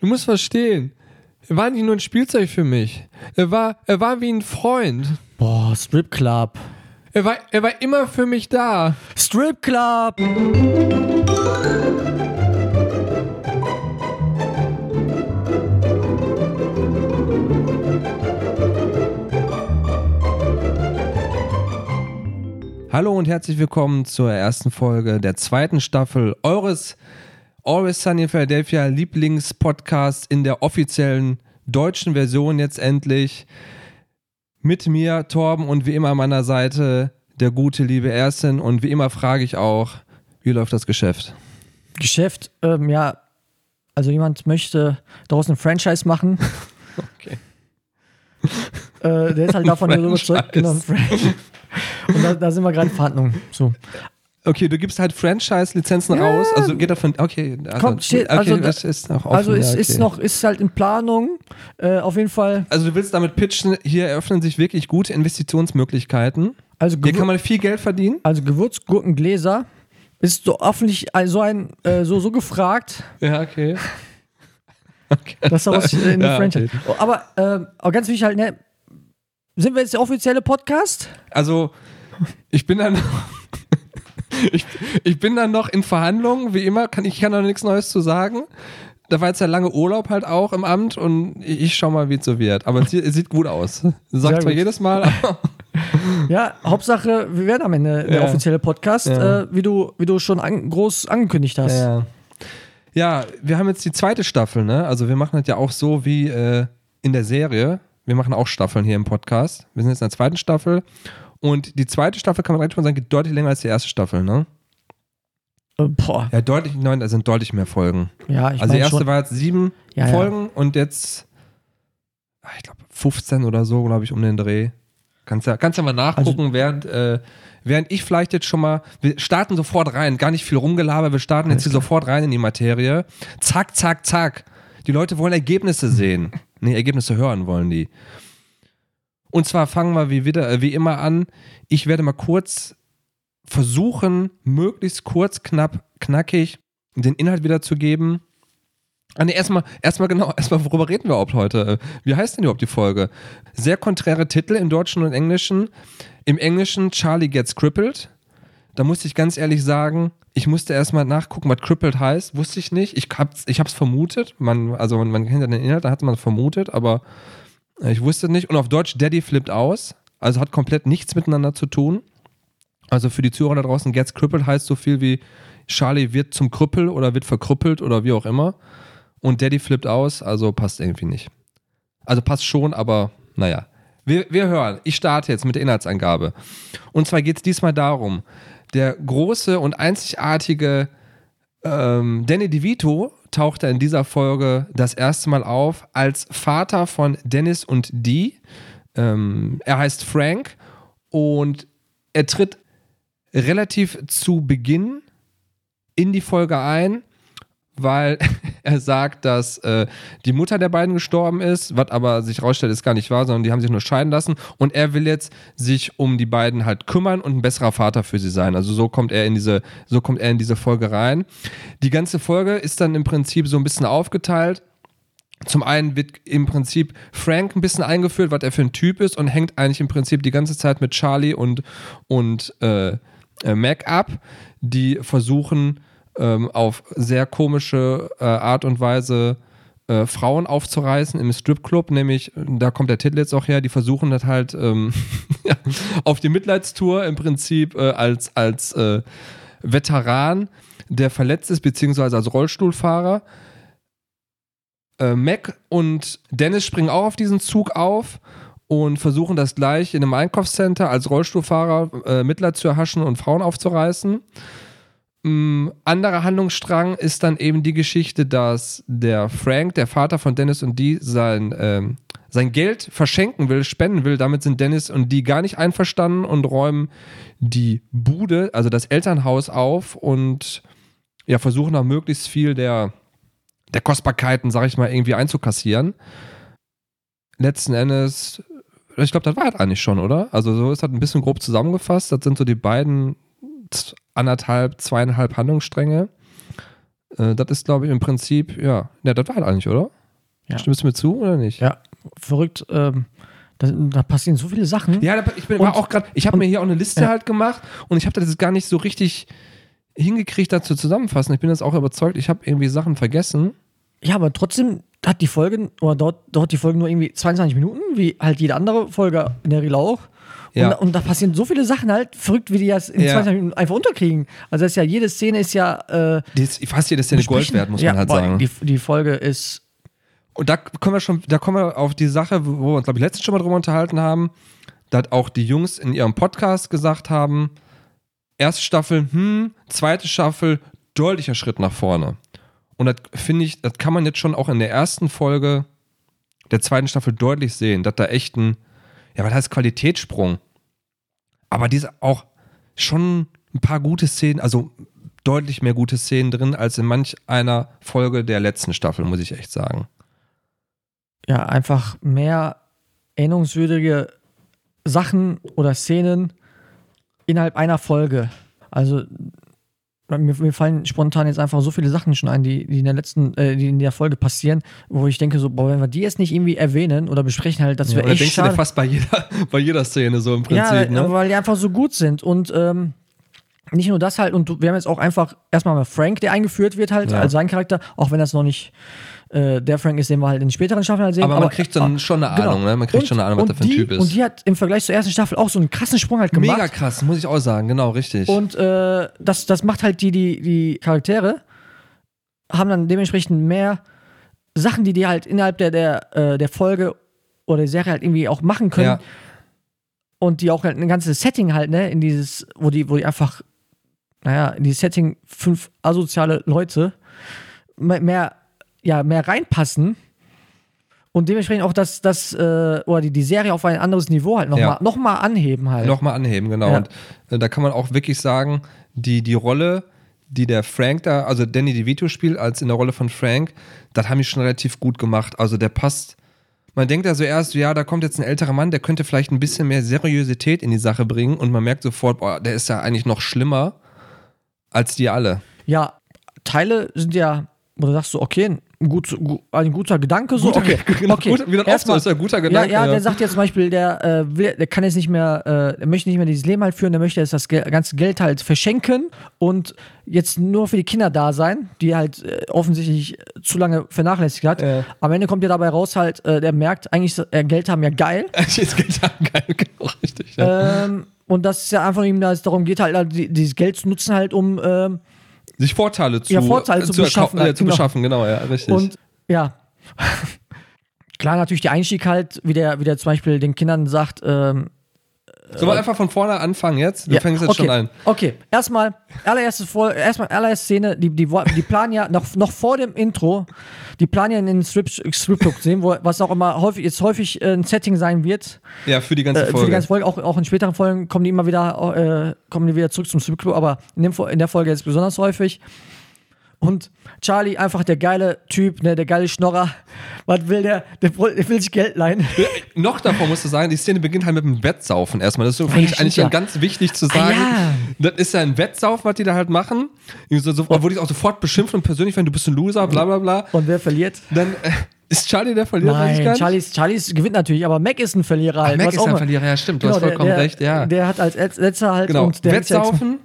Du musst verstehen. Er war nicht nur ein Spielzeug für mich. Er war, er war wie ein Freund. Boah, Strip Club. Er war, er war immer für mich da. Strip Club! Hallo und herzlich willkommen zur ersten Folge der zweiten Staffel eures Always Sunny in Philadelphia Lieblingspodcasts in der offiziellen deutschen Version jetzt endlich. Mit mir, Torben, und wie immer an meiner Seite der gute, liebe Ersten. Und wie immer frage ich auch, wie läuft das Geschäft? Geschäft, ähm, ja, also jemand möchte daraus ein Franchise machen. Okay. Äh, der ist halt davon überzeugt. Genau. Und da, da sind wir gerade in Verhandlungen. So. Okay, du gibst halt Franchise-Lizenzen Ja. raus. Also geht davon, okay. Also, Kommt, steht- okay, also das da- ist noch offen. Also ist, ja, ist okay. noch, ist halt in Planung. Äh, auf jeden Fall. Also du willst damit pitchen, hier eröffnen sich wirklich gute Investitionsmöglichkeiten. Also, Hier kann man viel Geld verdienen. also Gewürzgurkengläser ist so öffentlich äh, so ein äh, so, so gefragt, Ja, okay. dass daraus äh, eine Ja, Franchise. Oh, aber, äh, aber ganz wichtig halt, ne, sind wir jetzt der offizielle Podcast? Also, ich bin dann ich, ich bin dann noch in Verhandlungen, wie immer, kann, ich kann noch nichts Neues zu sagen. Da war jetzt der lange Urlaub halt auch im Amt und ich, ich schau mal, wie es so wird. Aber es, sieht- es sieht gut aus. Sagt zwar jedes Mal, Ja, Hauptsache, wir werden am Ende der Ja. offizielle Podcast, Ja. äh, wie, du, wie du schon an, groß angekündigt hast. Ja. ja, wir haben jetzt die zweite Staffel, ne? Also wir machen das ja auch so wie äh, in der Serie. Wir machen auch Staffeln hier im Podcast. Wir sind jetzt in der zweiten Staffel. Und die zweite Staffel, kann man direkt schon sagen, geht deutlich länger als die erste Staffel, ne? Äh, boah, Ja, deutlich, neun, da sind deutlich mehr Folgen. ja, ich also die erste schon. war jetzt sieben Ja, ja. Folgen und jetzt, ah, ich glaube, 15 oder so, glaube ich, um den Dreh. Kannst ja, kannst ja mal nachgucken, Also während, äh, während ich vielleicht jetzt schon mal, wir starten sofort rein, gar nicht viel rumgelabert, wir starten jetzt hier sofort rein in die Materie. Zack, zack, zack. Die Leute wollen Ergebnisse sehen. Nee, Ergebnisse hören wollen die. Und zwar fangen wir wie, wieder, äh, wie immer an. Ich werde mal kurz versuchen, möglichst kurz, knapp, knackig den Inhalt wiederzugeben. Ah, nee, erstmal, erstmal genau, erstmal, worüber reden wir überhaupt heute? Wie heißt denn überhaupt die Folge? Sehr konträre Titel im Deutschen und Englischen. Im Englischen Charlie Gets Crippled. Da musste ich ganz ehrlich sagen, ich musste erstmal nachgucken, was crippled heißt. Wusste ich nicht. Ich hab's, ich hab's vermutet. Man, also man kennt ja den Inhalt, da hat man vermutet, aber ich wusste nicht. Und auf Deutsch Daddy flippt aus. Also hat komplett nichts miteinander zu tun. Also für die Zuhörer da draußen, Gets Crippled heißt so viel wie Charlie wird zum Krüppel oder wird verkrüppelt oder wie auch immer. Und Daddy flippt aus, also passt irgendwie nicht. Also passt schon, aber naja. Wir, wir hören. Ich starte jetzt mit der Inhaltsangabe. Und zwar geht es diesmal darum, der große und einzigartige ähm, Danny DeVito tauchte in dieser Folge das erste Mal auf als Vater von Dennis und Dee. Ähm, er heißt Frank und er tritt relativ zu Beginn in die Folge ein, weil er sagt, dass äh, die Mutter der beiden gestorben ist, was aber sich rausstellt, ist gar nicht wahr, sondern die haben sich nur scheiden lassen und er will jetzt sich um die beiden halt kümmern und ein besserer Vater für sie sein. Also so kommt er in diese, so kommt er in diese Folge rein. Die ganze Folge ist dann im Prinzip so ein bisschen aufgeteilt. Zum einen wird im Prinzip Frank ein bisschen eingeführt, was er für ein Typ ist und hängt eigentlich im Prinzip die ganze Zeit mit Charlie und, und äh, äh, Mac ab, die versuchen ähm, auf sehr komische äh, Art und Weise äh, Frauen aufzureißen im Stripclub, nämlich, da kommt der Titel jetzt auch her, die versuchen das halt ähm, auf die Mitleidstour im Prinzip äh, als, als äh, Veteran, der verletzt ist, beziehungsweise als Rollstuhlfahrer. Äh, Mac und Dennis springen auch auf diesen Zug auf und versuchen das gleich in einem Einkaufscenter als Rollstuhlfahrer äh, Mitleid zu erhaschen und Frauen aufzureißen. Mm, anderer Handlungsstrang ist dann eben die Geschichte, dass der Frank, der Vater von Dennis und die, sein, ähm, sein Geld verschenken will, spenden will. Damit sind Dennis und die gar nicht einverstanden und räumen die Bude, also das Elternhaus auf und ja, versuchen auch möglichst viel der, der Kostbarkeiten, sag ich mal, irgendwie einzukassieren. Letzten Endes, ich glaube, das war halt eigentlich schon, oder? Also so ist das ein bisschen grob zusammengefasst. Das sind so die beiden anderthalb, zweieinhalb Handlungsstränge. Äh, das ist, glaube ich, im Prinzip, ja, ja, das war halt eigentlich, oder? Ja. Stimmst du mir zu oder nicht? Ja, verrückt. Ähm, da, da passieren so viele Sachen. Ja, da, ich bin, war Und- auch gerade, ich habe mir hier auch eine Liste ja. halt gemacht und ich habe das jetzt gar nicht so richtig hingekriegt, dazu zusammenfassen. Ich bin jetzt auch überzeugt, ich habe irgendwie Sachen vergessen. Ja, aber trotzdem hat die Folge, oder dort, dort die Folge nur irgendwie 22 Minuten, wie halt jede andere Folge in der Regel auch. Ja. Und, und da passieren so viele Sachen halt, verrückt, wie die das in Ja. 22 Minuten einfach unterkriegen. Also das ist ja, jede Szene ist ja äh, Die ist, fast jede Szene Gold wert, muss ja, man halt boah, sagen. Die, die Folge ist, Und da kommen wir schon, da kommen wir auf die Sache, wo wir uns, glaube ich, letztens schon mal drüber unterhalten haben, dass auch die Jungs in ihrem Podcast gesagt haben, erste Staffel, hm, zweite Staffel, deutlicher Schritt nach vorne. Und das finde ich, das kann man jetzt schon auch in der ersten Folge der zweiten Staffel deutlich sehen, dass da echt ein, ja, was heißt Qualitätssprung? Aber die ist auch schon ein paar gute Szenen, also deutlich mehr gute Szenen drin als in manch einer Folge der letzten Staffel, muss ich echt sagen. ja, einfach mehr erinnerungswürdige Sachen oder Szenen innerhalb einer Folge. Also mir, mir fallen spontan jetzt einfach so viele Sachen schon ein, die, die in der letzten, äh, die in der Folge passieren, wo ich denke so, boah, wenn wir die jetzt nicht irgendwie erwähnen oder besprechen halt, das Ja, wäre oder echt denkst du schade. fast bei jeder, bei jeder Szene so im Prinzip, ja, ne? weil die einfach so gut sind und ähm, nicht nur das halt, und du- wir haben jetzt auch einfach erstmal mal Frank, der eingeführt wird halt Ja. als sein Charakter, auch wenn das noch nicht äh, der Frank ist, den wir halt in späteren Staffeln halt sehen. Aber man kriegt dann schon eine Ahnung, ne? Man kriegt schon eine Ahnung, was und der für ein die, Typ ist. Und die hat im Vergleich zur ersten Staffel auch so einen krassen Sprung halt gemacht. Mega krass, muss ich auch sagen, genau, richtig. Und äh, das, das macht halt die, die, die Charaktere, haben dann dementsprechend mehr Sachen, die die halt innerhalb der, der, äh, der Folge oder der Serie halt irgendwie auch machen können. ja, Und die auch halt ein ganzes Setting halt, ne, in dieses, wo die, wo die einfach, naja, in dieses Setting fünf asoziale Leute mehr ja, mehr reinpassen. Und dementsprechend auch das, das äh, oder die, die Serie auf ein anderes Niveau halt nochmal Ja. noch mal anheben halt. nochmal anheben, genau. Ja. Und äh, da kann man auch wirklich sagen, die, die Rolle, die der Frank da, also Danny DeVito spielt, als in der Rolle von Frank, das haben die schon relativ gut gemacht. Also der passt. Man denkt da so erst, ja, da kommt jetzt ein älterer Mann, der könnte vielleicht ein bisschen mehr Seriosität in die Sache bringen und man merkt sofort, boah, der ist ja eigentlich noch schlimmer als die alle. Ja, Teile sind ja, wo du sagst so, okay, ein, gut, gu- ein guter Gedanke, so, Guter- okay. genau, okay. gut- wie das oft so Erstmal- ist, ja, guter Ja, Gedanke, ja, ja. der sagt jetzt zum Beispiel, der, äh, will, der kann jetzt nicht mehr, äh, der möchte nicht mehr dieses Leben halt führen, der möchte jetzt das ganze Geld halt verschenken und jetzt nur für die Kinder da sein, die halt äh, offensichtlich zu lange vernachlässigt hat. Ja. Am Ende kommt ja dabei raus halt, äh, der merkt eigentlich, äh, Geld haben ja geil. Jetzt geht ja geil, genau, richtig. Ja. ähm, und das ist ja einfach ihm, dass es darum geht, halt, halt die- dieses Geld zu nutzen, halt, um ähm, Sich Vorteile zu, Ja, Vorteile zu erkau- beschaffen, äh, zu genau. beschaffen, genau, ja, richtig. Und ja. Klar, natürlich der Einstieg halt, wie der, wie der zum Beispiel den Kindern sagt, ähm, Sollen wir einfach von vorne anfangen jetzt? Du ja, fängst jetzt okay, schon an. Okay, erstmal, allererste, Vol- erstmal allererste Szene, die, die, die planen ja noch, noch vor dem Intro, die planen ja in den Strip, Stripclub sehen, wo, was auch immer häufig, jetzt häufig äh, ein Setting sein wird. Ja, für die ganze Äh, Folge. für die ganze Folge, auch, auch in späteren Folgen kommen die immer wieder, äh, kommen die wieder zurück zum Stripclub, aber in, dem, in der Folge jetzt besonders häufig. Und Charlie, einfach der geile Typ, ne, der geile Schnorrer. Was will der? Der, will- der will sich Geld leihen. Noch davor musst du sagen, die Szene beginnt halt mit dem Wettsaufen erstmal. Das ist so, finde ja, ich eigentlich ja. ganz wichtig zu Ah, sagen. ja. Das ist ja ein Wettsaufen, was die da halt machen. So, so, die es auch sofort beschimpfen und persönlich, wenn du bist ein Loser, bla bla bla. Und wer verliert? Dann äh, ist Charlie der Verlierer. ich Nein. Charlies, Charlies gewinnt natürlich, aber Mac ist ein Verlierer halt. Mac ist auch ein Verlierer, ja stimmt, du Genau, hast vollkommen der, der, recht, ja. Der hat als Letz- letzter halt Genau, und der Wettsaufen,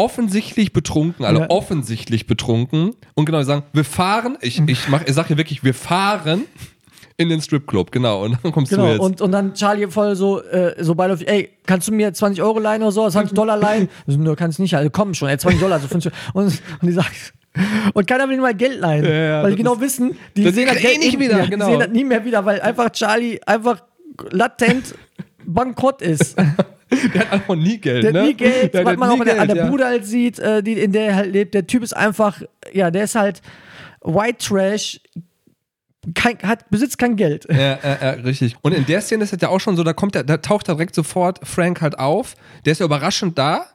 offensichtlich betrunken, alle Ja. offensichtlich betrunken. Und genau, sagen, wir fahren, ich, ich, mach, ich sag hier wirklich, wir fahren in den Stripclub, genau. Und dann kommst du Genau, jetzt. und, und dann Charlie voll so, äh, so beiläufig, ey, kannst du mir 20 Euro leihen oder so, 20 Dollar leihen? Nö, kannst nicht, also komm schon, ey, 20 Dollar, so 50 und, und die sagt, und keiner will ihm mal Geld leihen, Ja, ja, weil die genau ist- wissen, die sehen das kriegt eh Geld nicht wieder, ja, die genau. sehen das nie mehr wieder, weil einfach Charlie einfach latent bankrott ist. der hat einfach nie Geld, Der ne? hat nie Geld, der was hat man auch der, an Geld, der ja. Bude halt sieht, äh, die, in der er halt lebt. Der Typ ist einfach, ja, der ist halt White Trash, kein, hat, besitzt kein Geld. Ja, ja, ja, richtig. Und in der Szene ist es ja auch schon so, da kommt der, da taucht direkt sofort Frank halt auf. Der ist ja überraschend da.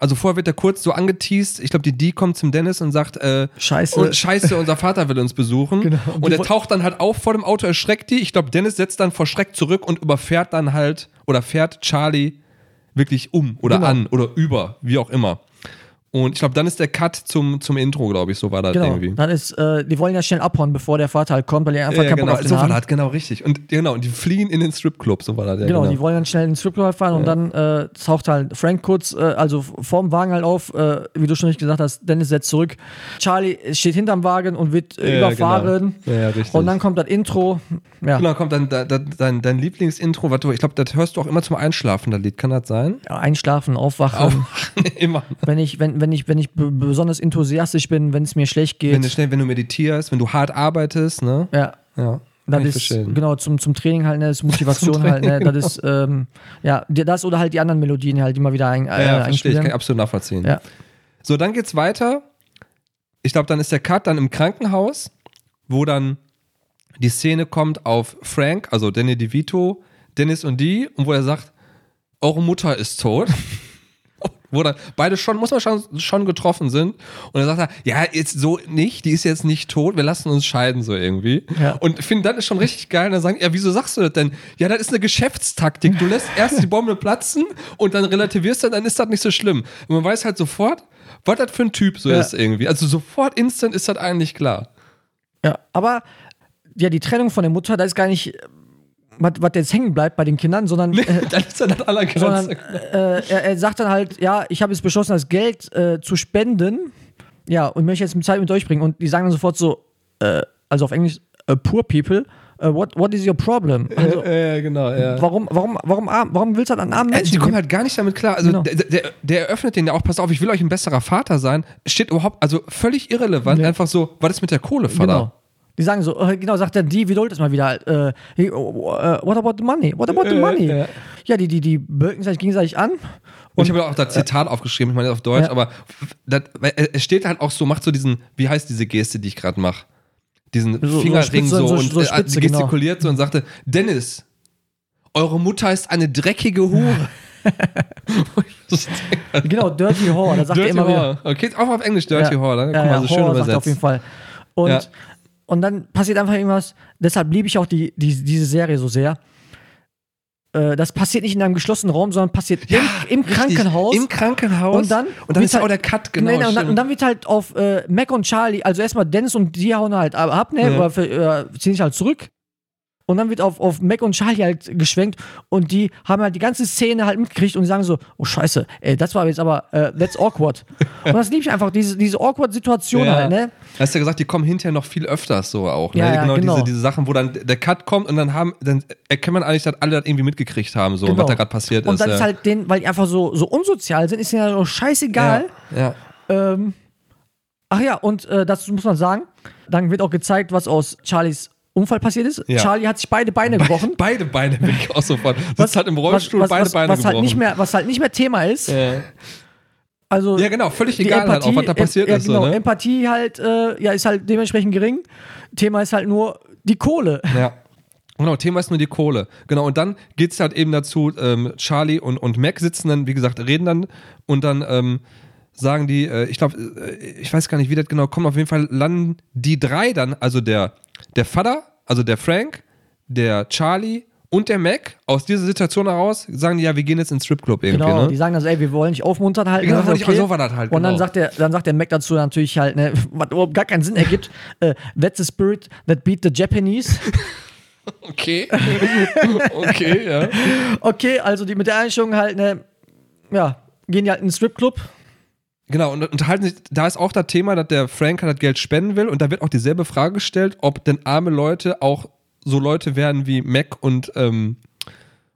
Also vorher wird er kurz so angeteased. Ich glaube, die Dee kommt zum Dennis und sagt, äh, Scheiße. Und scheiße, unser Vater will uns besuchen. Genau. Und er taucht dann halt auf vor dem Auto, erschreckt die. Ich glaube, Dennis setzt dann vor Schreck zurück und überfährt dann halt oder fährt Charlie wirklich um oder Genau. an oder über, wie auch immer. Und ich glaube, dann ist der Cut zum, zum Intro, glaube ich, so war das Genau. irgendwie. Dann ist, äh, die wollen ja schnell abhauen, bevor der Vater halt kommt, weil die einfach Ja, keinen Bock genau, auf den so haben. das, genau, richtig. Und genau, und die fliehen in den Stripclub, so war das. Ja, Genau, die wollen dann schnell in den Stripclub fahren und dann äh, taucht halt Frank kurz, äh, also vorm Wagen halt auf, äh, wie du schon nicht gesagt hast, Dennis setzt zurück. Charlie steht hinterm Wagen und wird Ja, überfahren. genau. Ja, richtig. Und dann kommt das Intro. Ja, Genau, kommt dann da, da, dein, dein Lieblingsintro, was du, ich glaube, das hörst du auch immer zum Einschlafen, das Lied. Kann das sein? einschlafen, aufwachen. immer. Wenn ich, wenn, wenn ich, wenn ich besonders enthusiastisch bin, wenn es mir schlecht geht. Wenn du schnell, wenn du meditierst, wenn du hart arbeitest, ne? ja. Ja. Das ist verstehen. genau zum, zum Training halt, ne, das ist Motivation halt, ne, das ist ähm, ja die- das oder halt die anderen Melodien halt immer wieder ein, äh, Ja, verstehe ich, kann absolut nachvollziehen. Ja. So, dann geht's weiter. Ich glaube, dann ist der Cut dann im Krankenhaus, wo dann die Szene kommt auf Frank, also Danny DeVito, Dennis und die, und wo er sagt, eure Mutter ist tot. wo dann beide schon, muss man schon, schon getroffen sind. Und dann sagt er, ja, jetzt so nicht, die ist jetzt nicht tot, wir lassen uns scheiden, so irgendwie. Ja. Und finde, das ist schon richtig geil. Und dann sagen, ja, wieso sagst du das denn? Ja, das ist eine Geschäftstaktik. Du lässt erst die Bombe platzen und dann relativierst du, dann ist das nicht so schlimm. Und man weiß halt sofort, was das für ein Typ so Ja. ist irgendwie. Also sofort instant ist das eigentlich klar. Ja, aber ja, die Trennung von der Mutter, da ist gar nicht, was jetzt hängen bleibt bei den Kindern, sondern, äh, dann ist das das sondern äh, er, er sagt dann halt, ja, ich habe jetzt beschlossen, das Geld äh, zu spenden, ja, und möchte jetzt Zeit mit euch bringen. Und die sagen dann sofort so, äh, also auf Englisch, äh, poor people, äh, what, what is your problem? Also, ja, genau, ja. warum, warum, warum, arm, warum willst du das an armen Äh, Menschen die kommen halt gar nicht damit klar. Also Genau. der, der, der eröffnet den ja auch, pass auf, ich will euch ein besserer Vater sein. Steht überhaupt, also völlig irrelevant. Ja. Einfach so, was ist mit der Kohle, Vater? Genau. Die sagen so, äh, genau, sagt der, die wiederholt das mal wieder. Äh, hey, oh, äh, what about the money? What about the Äh, money? ja. Ja, die, die, die bölken sich gegenseitig an. Und ich habe auch das Zitat aufgeschrieben, ich meine auf Deutsch, Ja. aber das, es steht halt auch so, macht so diesen, wie heißt diese Geste, die ich gerade mache? Diesen So- so Fingerring so, so- und so äh, Spitze, genau. gestikuliert so und sagte, Dennis, eure Mutter ist eine dreckige Hure. Genau, Dirty Whore. Da sagt er immer wieder. Whore. Okay, auch auf Englisch Dirty Ja. Whore, ne? Ja, Guck mal, ja, so schön er übersetzt. auf jeden Fall. Und, Ja. Und dann passiert einfach irgendwas. Deshalb liebe ich auch die, die, diese Serie so sehr. Äh, Das passiert nicht in einem geschlossenen Raum, sondern passiert im, im richtig. Krankenhaus. Im Krankenhaus. Und dann und dann ist ja halt- auch der Cut, genau. Nee, und, dann, und dann wird halt auf äh, Mac und Charlie, also erstmal Dennis und die hauen halt ab, ne, Ja. oder für, äh, ziehen sich halt zurück. Und dann wird auf, auf Mac und Charlie halt geschwenkt und die haben halt die ganze Szene halt mitgekriegt und die sagen so, oh scheiße, ey, das war jetzt aber, äh, that's awkward. und das liebe ich einfach, diese, diese awkward Situation Ja. halt, ne? Hast du ja gesagt, die kommen hinterher noch viel öfters so auch. Ne? Ja, ja, genau, genau. Diese, diese Sachen, wo dann der Cut kommt und dann haben, dann erkennt man eigentlich, dass alle das irgendwie mitgekriegt haben, so, Genau. was da gerade passiert Und ist. dann ja. ist halt denen, weil die einfach so, so unsozial sind, ist ja so scheißegal. Ja. ja. Ähm, ach ja, und äh, dazu muss man sagen, dann wird auch gezeigt, was aus Charlies Unfall passiert ist. Ja. Charlie hat sich beide Beine gebrochen. Beide Beine bin ich auch sofort. Sitzt halt im Rollstuhl, was, beide was, Beine was gebrochen. halt nicht mehr, was halt nicht mehr Thema ist. ja. Also ja, genau, völlig egal halt auch, was da passiert ja, ist. Genau, So, ne? Empathie halt, äh, ja, ist halt dementsprechend gering. Thema ist halt nur die Kohle. Ja. Genau, Thema ist nur die Kohle. Genau, und dann geht es halt eben dazu, ähm, Charlie und, und Mac sitzen dann, wie gesagt, reden dann und dann ähm, sagen die, äh, ich glaube, äh, ich weiß gar nicht, wie das genau kommt, auf jeden Fall landen die drei dann, also der, der Vater, also der Frank, der Charlie und der Mac, aus dieser Situation heraus, sagen die, ja, wir gehen jetzt ins Stripclub irgendwie, Genau, ne? die sagen also, ey, wir wollen dich aufmuntern halt. Genau, ne? ich- so war das halt, Und dann genau. sagt der, dann sagt der Mac dazu natürlich halt, ne, was überhaupt gar keinen Sinn ergibt, äh, that's the spirit that beat the Japanese. Okay. okay, ja. Okay, also die mit der Einstellung halt, ne, ja, gehen die halt in den Stripclub. Genau, und unterhalten sich, da ist auch das Thema, dass der Frank halt das Geld spenden will und da wird auch dieselbe Frage gestellt, ob denn arme Leute auch so Leute werden wie Mac und, ähm,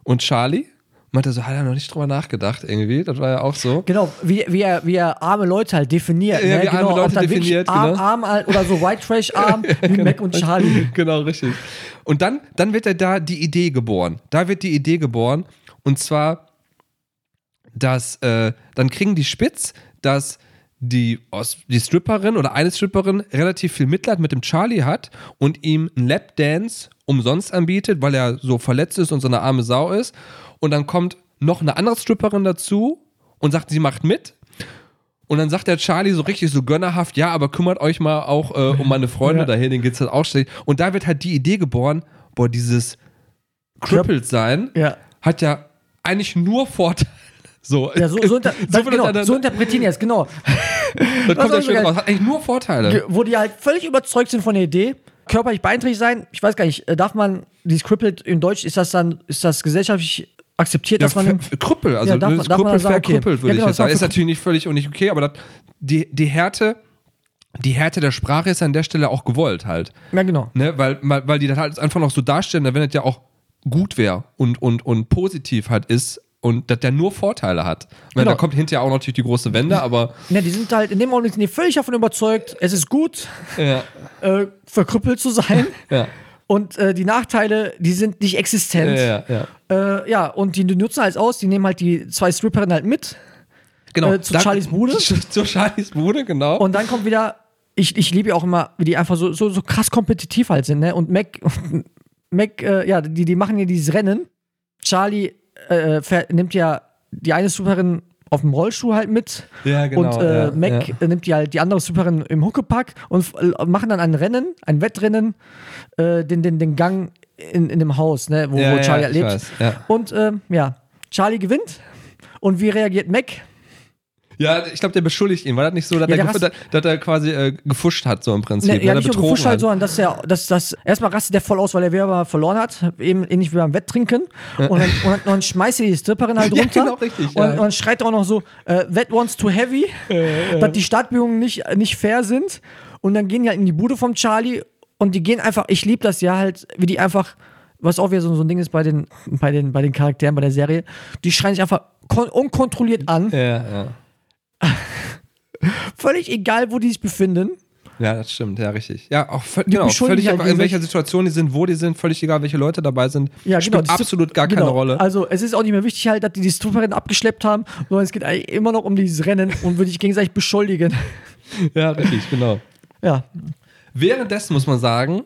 und Charlie. Meinte so, hat er noch nicht drüber nachgedacht irgendwie, das war ja auch so. Genau, wie, wie, er, wie er arme Leute halt definiert. Ja, ne? wie arme genau, Leute dann wirklich definiert, arm, genau. arm halt oder so White Trash arm wie Mac und Charlie. genau, richtig. Und dann, dann wird er da die Idee geboren. Da wird die Idee geboren und zwar, dass, äh, dann kriegen die spitz, dass die, die Stripperin oder eine Stripperin relativ viel Mitleid mit dem Charlie hat und ihm einen Lapdance umsonst anbietet, weil er so verletzt ist und so eine arme Sau ist. Und dann kommt noch eine andere Stripperin dazu und sagt, sie macht mit. Und dann sagt der Charlie so richtig so gönnerhaft, ja, aber kümmert euch mal auch äh, um meine Freunde Ja. dahin, denen geht's halt auch schlecht. Und da wird halt die Idee geboren, boah, dieses Crippled sein Ja. hat ja eigentlich nur Vorteile. So, Ja, so, so, inter So genau, so interpretieren die es, genau. das kommt ja schön raus. Hat eigentlich nur Vorteile. Wo die halt völlig überzeugt sind von der Idee, körperlich beeinträchtigt sein. Ich weiß gar nicht, äh, darf man dieses Crippled in Deutsch, ist das dann, ist das gesellschaftlich akzeptiert, Ja, dass man. Krüppel, also Ja, darf man- das darf Krüppel sagen, okay. verkrüppelt, würde Ja, genau, ich jetzt sagen. Ist natürlich nicht völlig und nicht okay, aber das, die, die Härte, die Härte der Sprache ist an der Stelle auch gewollt halt. Ja, genau. Ne? Weil, weil, weil die das halt einfach noch so darstellen, wenn das ja auch gut wäre und, und, und positiv halt ist und dass der nur Vorteile hat. Weil Genau. Da kommt hinterher auch natürlich die große Wende, aber Ja, die sind halt in dem Augenblick sind die völlig davon überzeugt, es ist gut, ja, äh, verkrüppelt zu sein. ja, Und äh, die Nachteile, die sind nicht existent. ja, ja. Äh, ja, und die, die nutzen halt aus, die nehmen halt die zwei Stripperinnen halt mit. Genau. Äh, zu Charlies Bude? Zu Charlies Bude, genau. Und dann kommt wieder, ich, ich liebe ja auch immer, wie die einfach so, so, so krass kompetitiv halt sind, ne? Und Mac, Mac, äh, ja, die, die machen ja dieses Rennen. Charlie äh, ver- nimmt ja die eine Superin auf dem Rollstuhl halt mit. Ja, genau, Und äh, ja, Mac ja. äh, nimmt die halt die andere Superin im Huckepack und äh, machen dann ein Rennen, ein Wettrennen, äh, den, den, den Gang in, in dem Haus, ne, wo, wo Charlie ich lebt. weiß. Und ähm, ja, Charlie gewinnt. Und wie reagiert Mac? Ja, ich glaube, der beschuldigt ihn. War das nicht so, dass, Ja, er, dass, er quasi äh, gefuscht hat, so im Prinzip? Ne, dass ja, nicht nur gefuscht halt, hat. sondern dass er, dass das, erstmal rastet der voll aus, weil er wieder verloren hat, eben ähnlich wie beim Wetttrinken. Und dann, und dann, schmeißt er die Stripperin halt Ja, runter. genau, richtig, Und, ja. und dann schreit er auch noch so, äh, that one's too heavy, dass die Startbewegungen nicht, nicht fair sind. Und dann gehen die halt in die Bude vom Charlie und die gehen einfach, ich liebe das ja halt, wie die einfach, was auch wieder so, so ein Ding ist bei den, bei, den, bei den Charakteren, bei der Serie, die schreien sich einfach kon unkontrolliert an, Ja, ja. völlig egal, wo die sich befinden. Ja, das stimmt, ja, richtig. Ja, auch genau, völlig egal, in welcher Situation die sind, wo die sind, völlig egal, welche Leute dabei sind. Ja, genau. Spielt absolut gar genau. keine Rolle. Also es ist auch nicht mehr wichtig halt, dass die die Stripperin abgeschleppt haben, sondern es geht eigentlich immer noch um dieses Rennen und würde ich gegenseitig beschuldigen. Ja, richtig, genau. Ja, Währenddessen muss man sagen,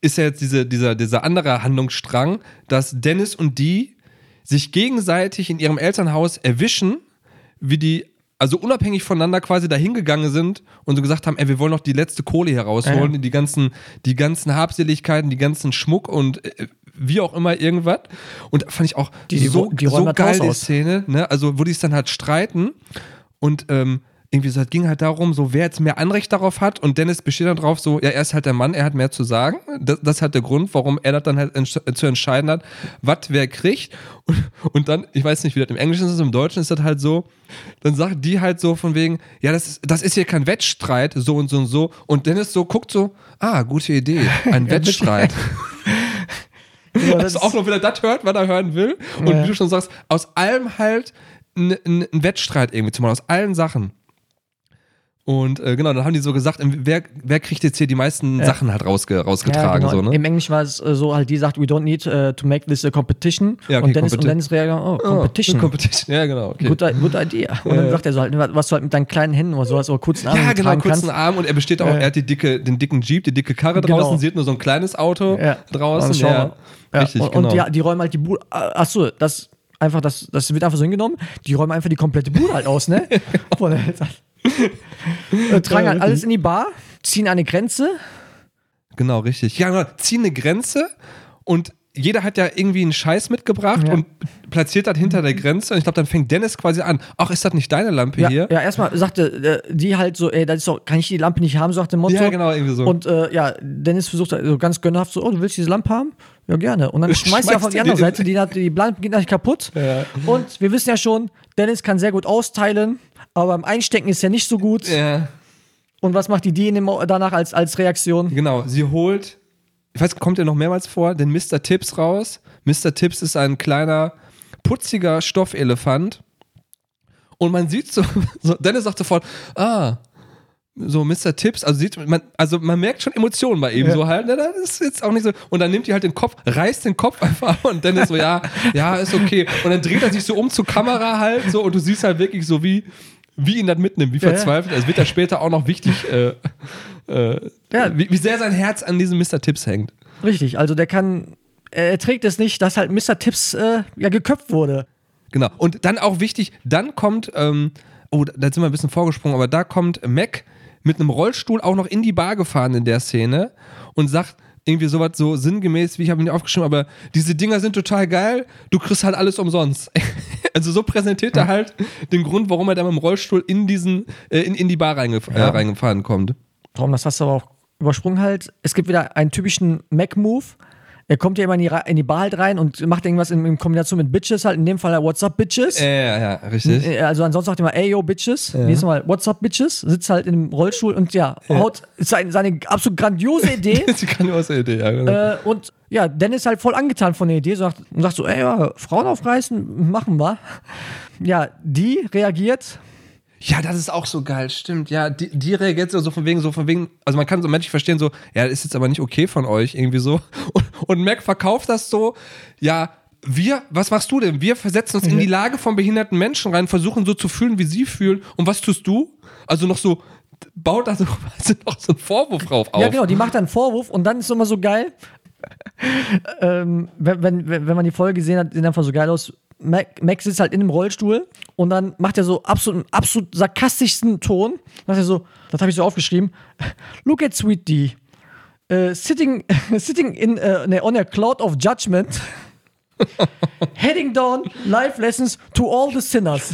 ist ja jetzt diese, dieser, dieser andere Handlungsstrang, dass Dennis und die sich gegenseitig in ihrem Elternhaus erwischen, wie die also unabhängig voneinander quasi dahin gegangen sind und so gesagt haben, ey, wir wollen noch die letzte Kohle hier rausholen, Ja. die ganzen, die ganzen Habseligkeiten, die ganzen Schmuck und äh, wie auch immer irgendwas. Und da fand ich auch Die- die- so, die so geil die. Szene, ne? Also wo die es dann halt streiten und ähm, irgendwie so, es ging halt darum, so wer jetzt mehr Anrecht darauf hat und Dennis besteht dann drauf, so, ja, er ist halt der Mann, er hat mehr zu sagen. Das, das ist halt der Grund, warum er das dann halt entsch zu entscheiden hat, was wer kriegt. Und, und dann, ich weiß nicht, wie das im Englischen ist, im Deutschen ist das halt so, dann sagt die halt so von wegen, ja, das ist, das ist hier kein Wettstreit, so und so und so. Und Dennis so guckt so, ah, gute Idee, ein Wettstreit. Das Also auch noch, wenn er das hört, was er hören will. Und Ja. wie du schon sagst, aus allem halt ein ein Wettstreit irgendwie zu machen, aus allen Sachen. Und äh, genau, dann haben die so gesagt, wer, wer kriegt jetzt hier die meisten Sachen halt rausge, rausgetragen, ja, genau. so, ne? Im Englischen war es äh, so halt, die sagt, we don't need uh, to make this a competition. Ja, okay, und Dennis, und competi- Dennis reagiert, oh, competition. Oh, Competition, ja, genau. Okay. Good, good idea. Und dann sagt er so halt, was du halt mit deinen kleinen Händen oder sowas oder kurzen Armen ja, genau, kurzen kannst. Arm und er besteht auch, Äh. er hat die dicke, den dicken Jeep, die dicke Karre Genau. draußen, sieht nur so ein kleines Auto Ja. draußen. Und schau Ja. Ja, Richtig, und, genau. und die, die räumen halt die Bude. Achso, das einfach, das, das wird einfach so hingenommen. Die räumen einfach die komplette Bude halt aus, ne? Äh, tragen halt alles in die Bar, ziehen eine Grenze. Genau, richtig. Ja, genau. Ziehen eine Grenze und jeder hat ja irgendwie einen Scheiß mitgebracht Ja. und platziert das hinter der Grenze. Und ich glaube, dann fängt Dennis quasi an. Ach, ist das nicht deine Lampe Ja, hier? ja erstmal sagte äh, die halt so, ey, das ist doch, kann ich die Lampe nicht haben, so nach dem Motto. Ja, genau, irgendwie so. Und äh, ja, Dennis versucht so ganz gönnerhaft so, oh, du willst diese Lampe haben? Ja, gerne. Und dann schmeißt er auf die er andere Seite, die, die Lampe geht gleich kaputt. Ja. Und wir wissen ja schon, Dennis kann sehr gut austeilen, aber beim Einstecken ist er nicht so gut. ja, Und was macht die die in dem, danach als, als Reaktion? genau. Sie holt, ich weiß, kommt ja noch mehrmals vor, den Mr. Tips raus. Mr. Tips ist ein kleiner, putziger Stoffelefant. Und man sieht so, so Dennis sagt sofort, ah, so Mr. Tips, also sieht man, also man merkt schon Emotionen bei ihm Ja. so halt, ne, das ist jetzt auch nicht so. Und dann nimmt die halt den Kopf, reißt den Kopf einfach ab und Dennis so, ja, ja, ist okay. Und dann dreht er sich so um zur Kamera halt so und du siehst halt wirklich so, wie, wie ihn das mitnimmt, wie Ja, verzweifelt. Es wird ja später auch noch wichtig, äh, äh, Ja. wie, wie sehr sein Herz an diesem Mr. Tips hängt. Richtig, also der kann, er trägt es nicht, dass halt Mr. Tips äh, ja geköpft wurde. Genau. Und dann auch wichtig, dann kommt, ähm, oh, da sind wir ein bisschen vorgesprungen, aber da kommt Mac mit einem Rollstuhl auch noch in die Bar gefahren in der Szene und sagt irgendwie sowas so sinngemäß, wie ich habe nicht aufgeschrieben, aber diese Dinger sind total geil, du kriegst halt alles umsonst. Also so präsentiert er halt den Grund, warum er da mit dem Rollstuhl in diesen, äh, in, in die Bar reingef äh, Ja. reingefahren kommt. Warum, das hast du aber auch übersprungen halt. Es gibt wieder einen typischen Mac-Move. Er kommt ja immer in die, in die Bar halt rein und macht irgendwas in, in Kombination mit Bitches halt. In dem Fall halt, What's up, Bitches? Ja, ja, ja, richtig. Äh, Also ansonsten sagt er immer, ey, yo, Bitches. Nächstes Mal, What's up, Bitches? Sitzt halt in dem Rollstuhl und ja, haut seine, seine absolut grandiose Idee. Ist die grandiose Idee, ja, genau. äh, und ja, Dennis halt voll angetan von der Idee sagt, und sagt so, ey, ja, Frauen aufreißen, machen wir. Ja, die reagiert. Ja, das ist auch so geil, stimmt. Ja, die, die reagiert so von wegen, so von wegen, also man kann so menschlich verstehen, so, ja, das ist jetzt aber nicht okay von euch, irgendwie so. Und, und Mac verkauft das so, ja, wir, was machst du denn? Wir versetzen uns in die Lage von behinderten Menschen rein, versuchen so zu fühlen, wie sie fühlen. Und was tust du? Also noch so, baut da so quasi noch so einen Vorwurf drauf auf. Ja, genau, die macht dann einen Vorwurf und dann ist es immer so geil. ähm, wenn, wenn, wenn wenn man die Folge gesehen hat, sieht einfach so geil aus. Mac, Max sitzt halt in dem Rollstuhl und dann macht er so absolut, einen absolut sarkastischsten Ton. Macht er so, das habe ich so aufgeschrieben. Look at Sweet D. Äh, sitting, sitting in, äh, ne, on a cloud of judgment. Heading down life lessons to all the sinners.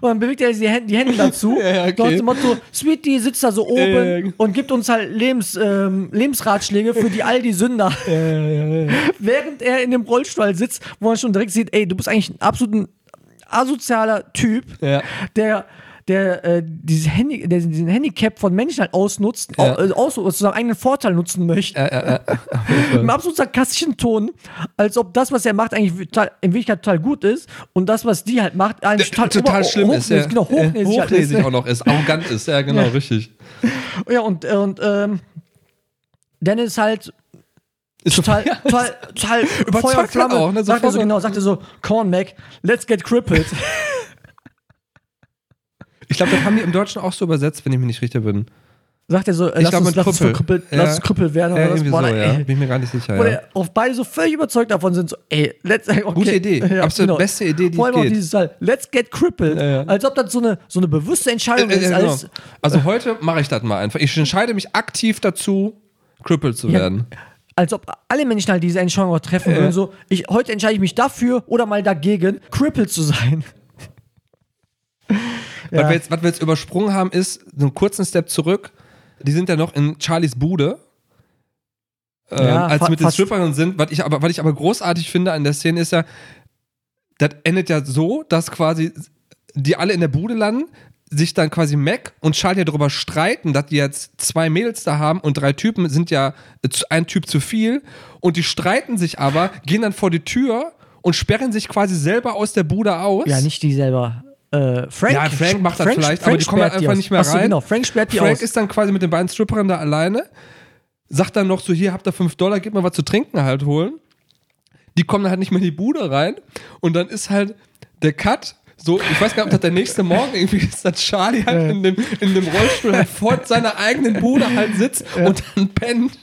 Und dann bewegt er die Hände, die Hände dazu. Ja, okay. Nach dem Motto, Sweetie sitzt da so oben ja. und gibt uns halt Lebens, ähm, Lebensratschläge für die all die Sünder. Während er in dem Rollstuhl sitzt, wo man schon direkt sieht, ey, du bist eigentlich ein absolut asozialer Typ, der der, äh, diese Handy, der diesen Handicap von Menschen halt ausnutzt, Ja. äh, aus, zu seinem eigenen Vorteil nutzen möchte. Im absolut sarkastischen Ton, als ob das, was er macht, eigentlich total, in Wirklichkeit total gut ist und das, was die halt macht, eigentlich total, total, schlimm ist, ja. hochnäsig, Genau, hochnäsig, Äh, halt hochnäsig ist. auch noch ist, arrogant ist, ja, genau, Ja. richtig. Ja, und, äh, und ähm, Dennis halt Ist total, total, total Überzeugt Feuer und Flamme. halt auch, ne, sagt er so genau, sagt er so, come on, Mac, let's get crippled. Ich glaube, das haben die im Deutschen auch so übersetzt, wenn ich mich nicht richtig bin. sagt er so, äh, Ich lass, glaub, uns, lass, uns Krüppel. Ja. lass uns krüppelt werden. Ja, oder was. irgendwie Boah, so, ey, ja. Bin ich mir gar nicht sicher. Wo Ja. auf beide so völlig überzeugt davon sind, so, ey, let's, okay. Gute Idee. Absolut beste Idee, die Vor allem es auch geht. dieses halt, let's get crippled. Ja, ja. Als ob das so eine, so eine bewusste Entscheidung Äh, äh, ist. genau. Als, Also heute mache ich das mal einfach. Ich entscheide mich aktiv dazu, crippled zu Ja. werden. als ob alle Menschen halt diese Entscheidung auch treffen würden. So, ich, heute entscheide ich mich dafür oder mal dagegen, crippled zu sein. Was, Ja. wir jetzt, was wir jetzt übersprungen haben, ist so einen kurzen Step zurück. Die sind ja noch in Charlies Bude. Ähm, Ja, als mit den Stripperinnen sind. Was ich, aber, was ich aber großartig finde an der Szene ist ja, das endet ja so, dass quasi die alle in der Bude landen, sich dann quasi Mac und Charlie darüber streiten, dass die jetzt zwei Mädels da haben und drei Typen sind ja ein Typ zu viel und die streiten sich aber, gehen dann vor die Tür und sperren sich quasi selber aus der Bude aus. Ja, nicht die selber. Äh, Frank, Ja, Frank macht das vielleicht, aber Frank die kommen sperrt einfach nicht mehr Achso, rein. genau, Frank sperrt die Frank aus. ist dann quasi mit den beiden Stripperinnen da alleine, sagt dann noch so, hier habt ihr 5 Dollar, gib mal was zu trinken halt holen. Die kommen dann halt nicht mehr in die Bude rein und dann ist halt der Cut so, ich weiß gar nicht, ob das der nächste Morgen irgendwie ist, dass Charlie halt in, dem, in dem Rollstuhl halt vor seiner eigenen Bude halt sitzt und dann pennt.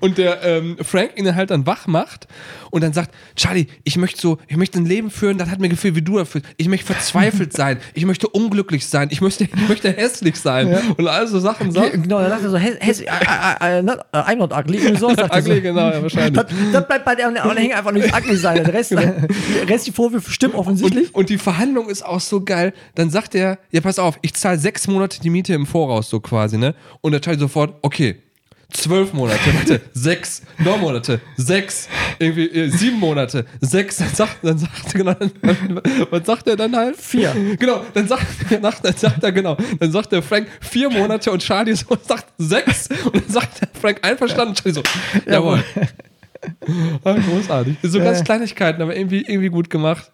Und der ähm, Frank ihn halt dann wach macht und dann sagt, Charlie, ich möchte so, ich möchte ein Leben führen, das hat mir gefehlt, wie du das fühlst. Ich möchte verzweifelt sein, ich möchte unglücklich sein, ich möchte, ich möchte hässlich sein. Und all so Sachen sagt. Genau, dann sagt er so, häss, häss, äh, äh, äh, not, I'm not ugly. Irgendwie so, sagt er so. Ugly, genau, ja, wahrscheinlich. Das, das bleibt bei der, hängt einfach nur das ugly sein. Der Rest, der Rest die Vorwürfe stimmen offensichtlich. Und, und die Verhandlung ist auch so geil. Dann sagt er, ja, pass auf, ich zahle sechs Monate die Miete im Voraus, so quasi, ne? Und der Charlie sofort, okay, zwölf Monate, warte, sechs, neun Monate, sechs, irgendwie äh, sieben Monate, sechs, dann sagt, dann sagt er, genau, dann, was sagt er dann halt? Vier. Genau, dann sagt, dann sagt er, genau, dann sagt der Frank vier Monate und Charlie so sagt sechs und dann sagt der Frank einverstanden und Charlie so, jawohl. Ah, großartig. So ganz Ja. Kleinigkeiten, aber irgendwie, irgendwie gut gemacht.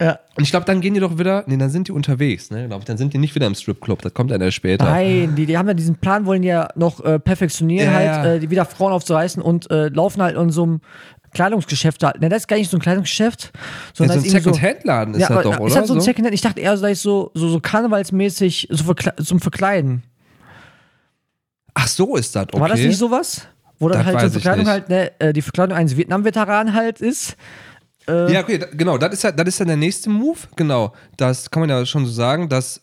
Ja. Und ich glaube, dann gehen die doch wieder, nee, dann sind die unterwegs, ne, glaube ich. Dann sind die nicht wieder im Stripclub, das kommt dann erst später. Nein, die, die haben ja diesen Plan, wollen ja noch äh, perfektionieren, Ja, halt, ja. Äh, die wieder Frauen aufzureißen und äh, laufen halt in so einem Kleidungsgeschäft halt. Ne, das ist gar nicht so ein Kleidungsgeschäft, Ja, sondern so ein so. Second-Hand-Laden ist Ja, das doch, oder? ist halt so ein Secondhand. Ich dachte eher, ist so, so, so karnevalsmäßig so verkle zum Verkleiden. Ach so ist das, okay. War das nicht sowas? Wo dann Das halt so Verkleidung halt, ne, äh, die Verkleidung eines Vietnam-Veteranen halt ist. Ja, okay, genau, das ist ja, das ist ja der nächste Move, genau. Das kann man ja schon so sagen, dass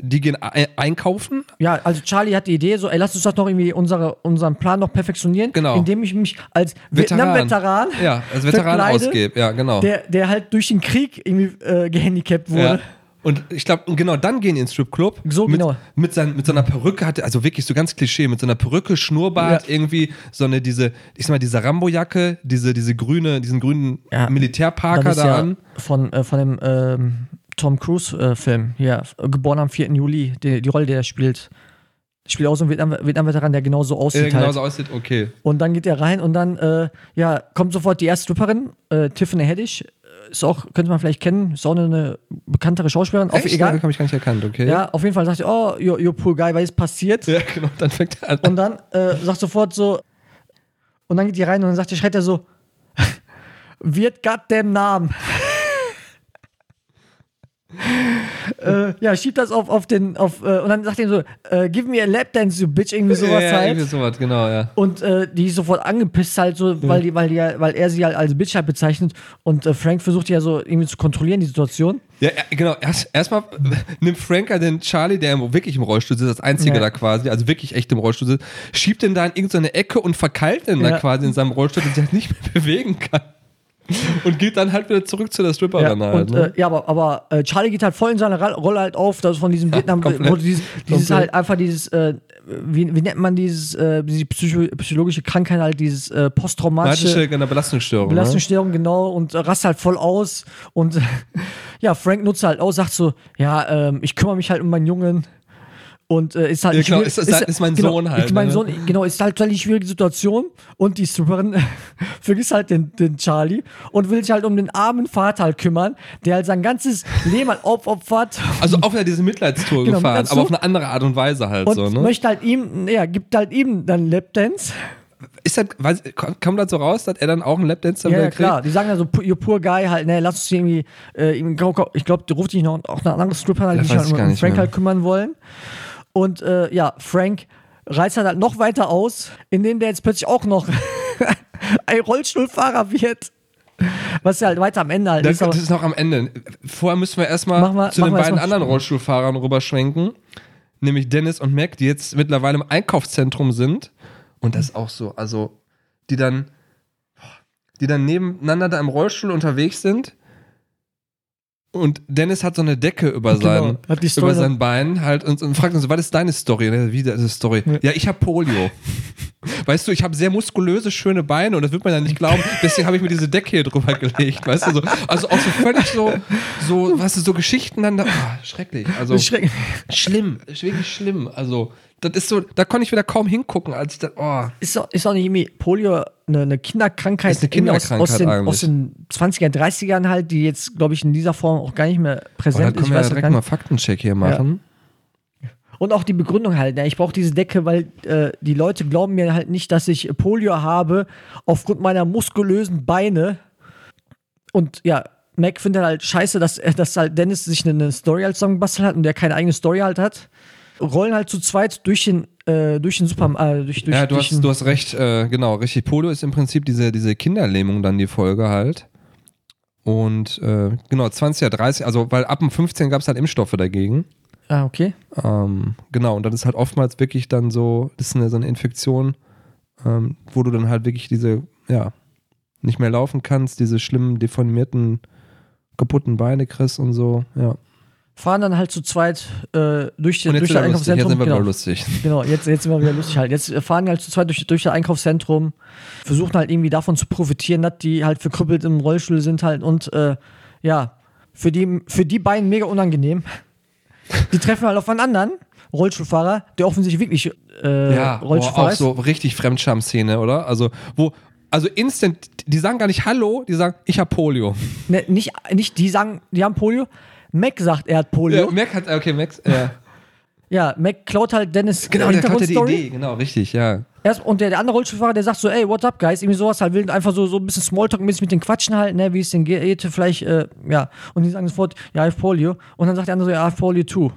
die gehen ei- einkaufen. Ja, also Charlie hat die Idee, so, ey, lass uns das noch irgendwie unsere, unseren Plan noch perfektionieren, Genau. indem ich mich als Veteran. Vietnam-Veteran, Ja, als Veteran ausgebe. Ja, genau. der, der halt durch den Krieg irgendwie äh, gehandicapt wurde. Ja. Und ich glaube, genau dann gehen die ins Stripclub. So, mit, genau. Mit, sein, mit so einer Perücke hatte, also wirklich so ganz Klischee, mit so einer Perücke, Schnurrbart, Ja. irgendwie so eine, diese, ich sag mal, diese Rambo-Jacke, diese, diese grüne, diesen grünen Ja. Militärparker da ja an. von, äh, von dem ähm, Tom Cruise-Film, hier, geboren am 4. Juli, die, die Rolle, die er spielt. Spielt auch so ein Vietnam- Vietnam-Veteran, der genauso aussieht. Äh, genau halt. so aussieht, okay. Und dann geht er rein und dann, äh, ja, kommt sofort die erste Stripperin, äh, Tiffany Haddish. Ist auch, könnte man vielleicht kennen, ist auch eine, eine bekanntere Schauspielerin. Auf, Echt? egal. Habe ich gar nicht erkannt, okay. Ja, auf jeden Fall sagt er, oh, you're, you're poor guy, was ist passiert? Ja, genau, dann fängt er an. Und dann äh, sagt sofort so, und dann geht die rein und dann sagt, schreit er so, wird goddamn Namen. Äh, ja, schiebt das auf, auf den, auf, äh, und dann sagt er so, äh, give me a lap dance, you bitch, irgendwie sowas ja, halt. irgendwie sowas, genau, ja. Und äh, die ist sofort angepisst halt so, weil, die, weil, die, ja- weil er sie halt als Bitch halt bezeichnet und äh, Frank versucht ja so irgendwie zu kontrollieren, die Situation. Ja, ja, genau. Erst erstmal nimmt Frank den Charlie, der wirklich im Rollstuhl sitzt, als einziger Ja. da quasi, also wirklich echt im Rollstuhl sitzt, schiebt ihn da in irgendeine Ecke und verkeilt ihn da Ja. quasi in seinem Rollstuhl, dass er sich halt nicht mehr bewegen kann. Und geht dann halt wieder zurück zu der Ja, Stripperin halt. und, Ne? äh, ja aber, aber äh, Charlie geht halt voll in seine Rolle halt auf, das ist von diesem Vietnam, komplett. wo dieses, dieses halt einfach dieses, äh, wie, wie nennt man dieses, äh, diese psycho psychologische Krankheit halt, dieses äh, posttraumatische Matische genau, Belastungsstörung. ne? Belastungsstörung, genau, und äh, rast halt voll aus. Und ja, Frank nutzt halt aus, sagt so, ja, ähm, ich kümmere mich halt um meinen Jungen. Und äh, ist halt Ja, genau, ist- ist halt- ist mein genau, Sohn halt, Ist mein ne? Sohn, genau, ist halt eine schwierige Situation. Und die Stripperin vergisst halt den, den Charlie und will sich halt um den armen Vater halt kümmern, der halt sein ganzes Leben halt aufopfert. Also auch wieder diese Mitleidstour Genau, gefahren, aber auf eine andere Art und Weise halt Und so, ne? möchte halt ihm, ja, gibt halt ihm dann Lapdance. Ist das, weiß, kommt das so raus, dass er dann auch einen Lapdance Ja, dabei ja, klar. Die sagen dann so, you poor guy, halt, ne, lass uns irgendwie, äh, ich glaube, ruft dich noch auch eine andere Stripper, halt, die sich halt um Frank mehr. halt kümmern wollen. Und äh, ja, Frank reißt halt, halt noch weiter aus, indem der jetzt plötzlich auch noch ein Rollstuhlfahrer wird. Was ja halt weiter am Ende halt Das, ist. das ist noch am Ende. Vorher müssen wir erstmal mal- zu den beiden anderen Rollstuhlfahrern rüberschwenken. Nämlich Dennis und Mac, die jetzt mittlerweile im Einkaufszentrum sind. Und das ist auch so, also, die dann, die dann nebeneinander da im Rollstuhl unterwegs sind. Und Dennis hat so eine Decke über, Genau, sein, über sein Bein halt und, und fragt uns was ist deine Story? Und er, Wie, ist Story. Ja, ich habe Polio. Weißt du, ich habe sehr muskulöse, schöne Beine und das wird man ja nicht glauben. Deswegen habe ich mir diese Decke hier drüber gelegt, weißt du, so. Also auch so völlig so, so, weißt du, so Geschichten dann da, oh, schrecklich. Also Schreck- schlimm, wirklich schlimm. Also, das ist so, da konnte ich wieder kaum hingucken, als ich da, oh. Ist auch, ist auch nicht irgendwie Polio eine, eine Kinderkrankheit, Ist eine irgendwie aus, aus, Kinderkrankheit den, eigentlich. aus den 20er, 30ern halt, die jetzt, glaube ich, in dieser Form auch gar nicht mehr Oh, da präsent ist. können wir ja direkt mal Faktencheck hier machen. Und auch die Begründung halt. Ne? Ich brauche diese Decke, weil äh, die Leute glauben mir halt nicht, dass ich Polio habe aufgrund meiner muskulösen Beine. Und ja, Mac findet halt scheiße, dass, dass halt Dennis sich eine Story halt zusammengebastelt hat und der keine eigene Story halt hat. Rollen halt zu zweit durch den, äh, durch den Super, äh, durch, durch, ja, du durch hast, du hast recht, äh, genau, richtig. Polio ist im Prinzip diese, diese Kinderlähmung dann die Folge halt. Und äh, genau, 20er, 30, also weil ab dem 15 gab es halt Impfstoffe dagegen. Ah, okay. Ähm, genau, und dann ist halt oftmals wirklich dann so, das ist eine, so eine Infektion, ähm, wo du dann halt wirklich diese, ja, nicht mehr laufen kannst, diese schlimmen, deformierten, kaputten Beine kriegst und so, ja. Fahren dann halt zu zweit äh, durch, den, Und durch das lustig, jetzt Einkaufszentrum. sind wir genau. wieder lustig. Genau, jetzt, jetzt sind wir wieder lustig halt. Jetzt fahren die halt zu zweit durch, durch das Einkaufszentrum, versuchen halt irgendwie davon zu profitieren, dass die halt verkrüppelt im Rollstuhl sind halt und äh, ja, für die, für die beiden mega unangenehm. Die treffen halt auf einen anderen Rollstuhlfahrer, der offensichtlich wirklich äh, Ja, boah, Rollstuhlfahrer auch ist. so richtig Fremdscham-Szene, oder? Also, wo, also instant, die sagen gar nicht Hallo, die sagen, ich hab Polio. Ne, nicht, nicht die sagen, die haben Polio. Mac sagt, er hat Polio. Ja, Mac hat, okay, Max, ja. Ja, Mac klaut halt Dennis Genau, der hatte die Hintergrundstory. Idee, genau, richtig, ja. Erst, und der, der andere Rollstuhlfahrer, der sagt so, ey, what's up, guys? Irgendwie sowas halt, will einfach so, so ein bisschen Smalltalk-mäßig mit den Quatschen halt, ne, wie es denn geht, vielleicht, äh, ja. Und die sagen sofort, ja, I have Polio. Und dann sagt der andere so, ja, I have Polio too.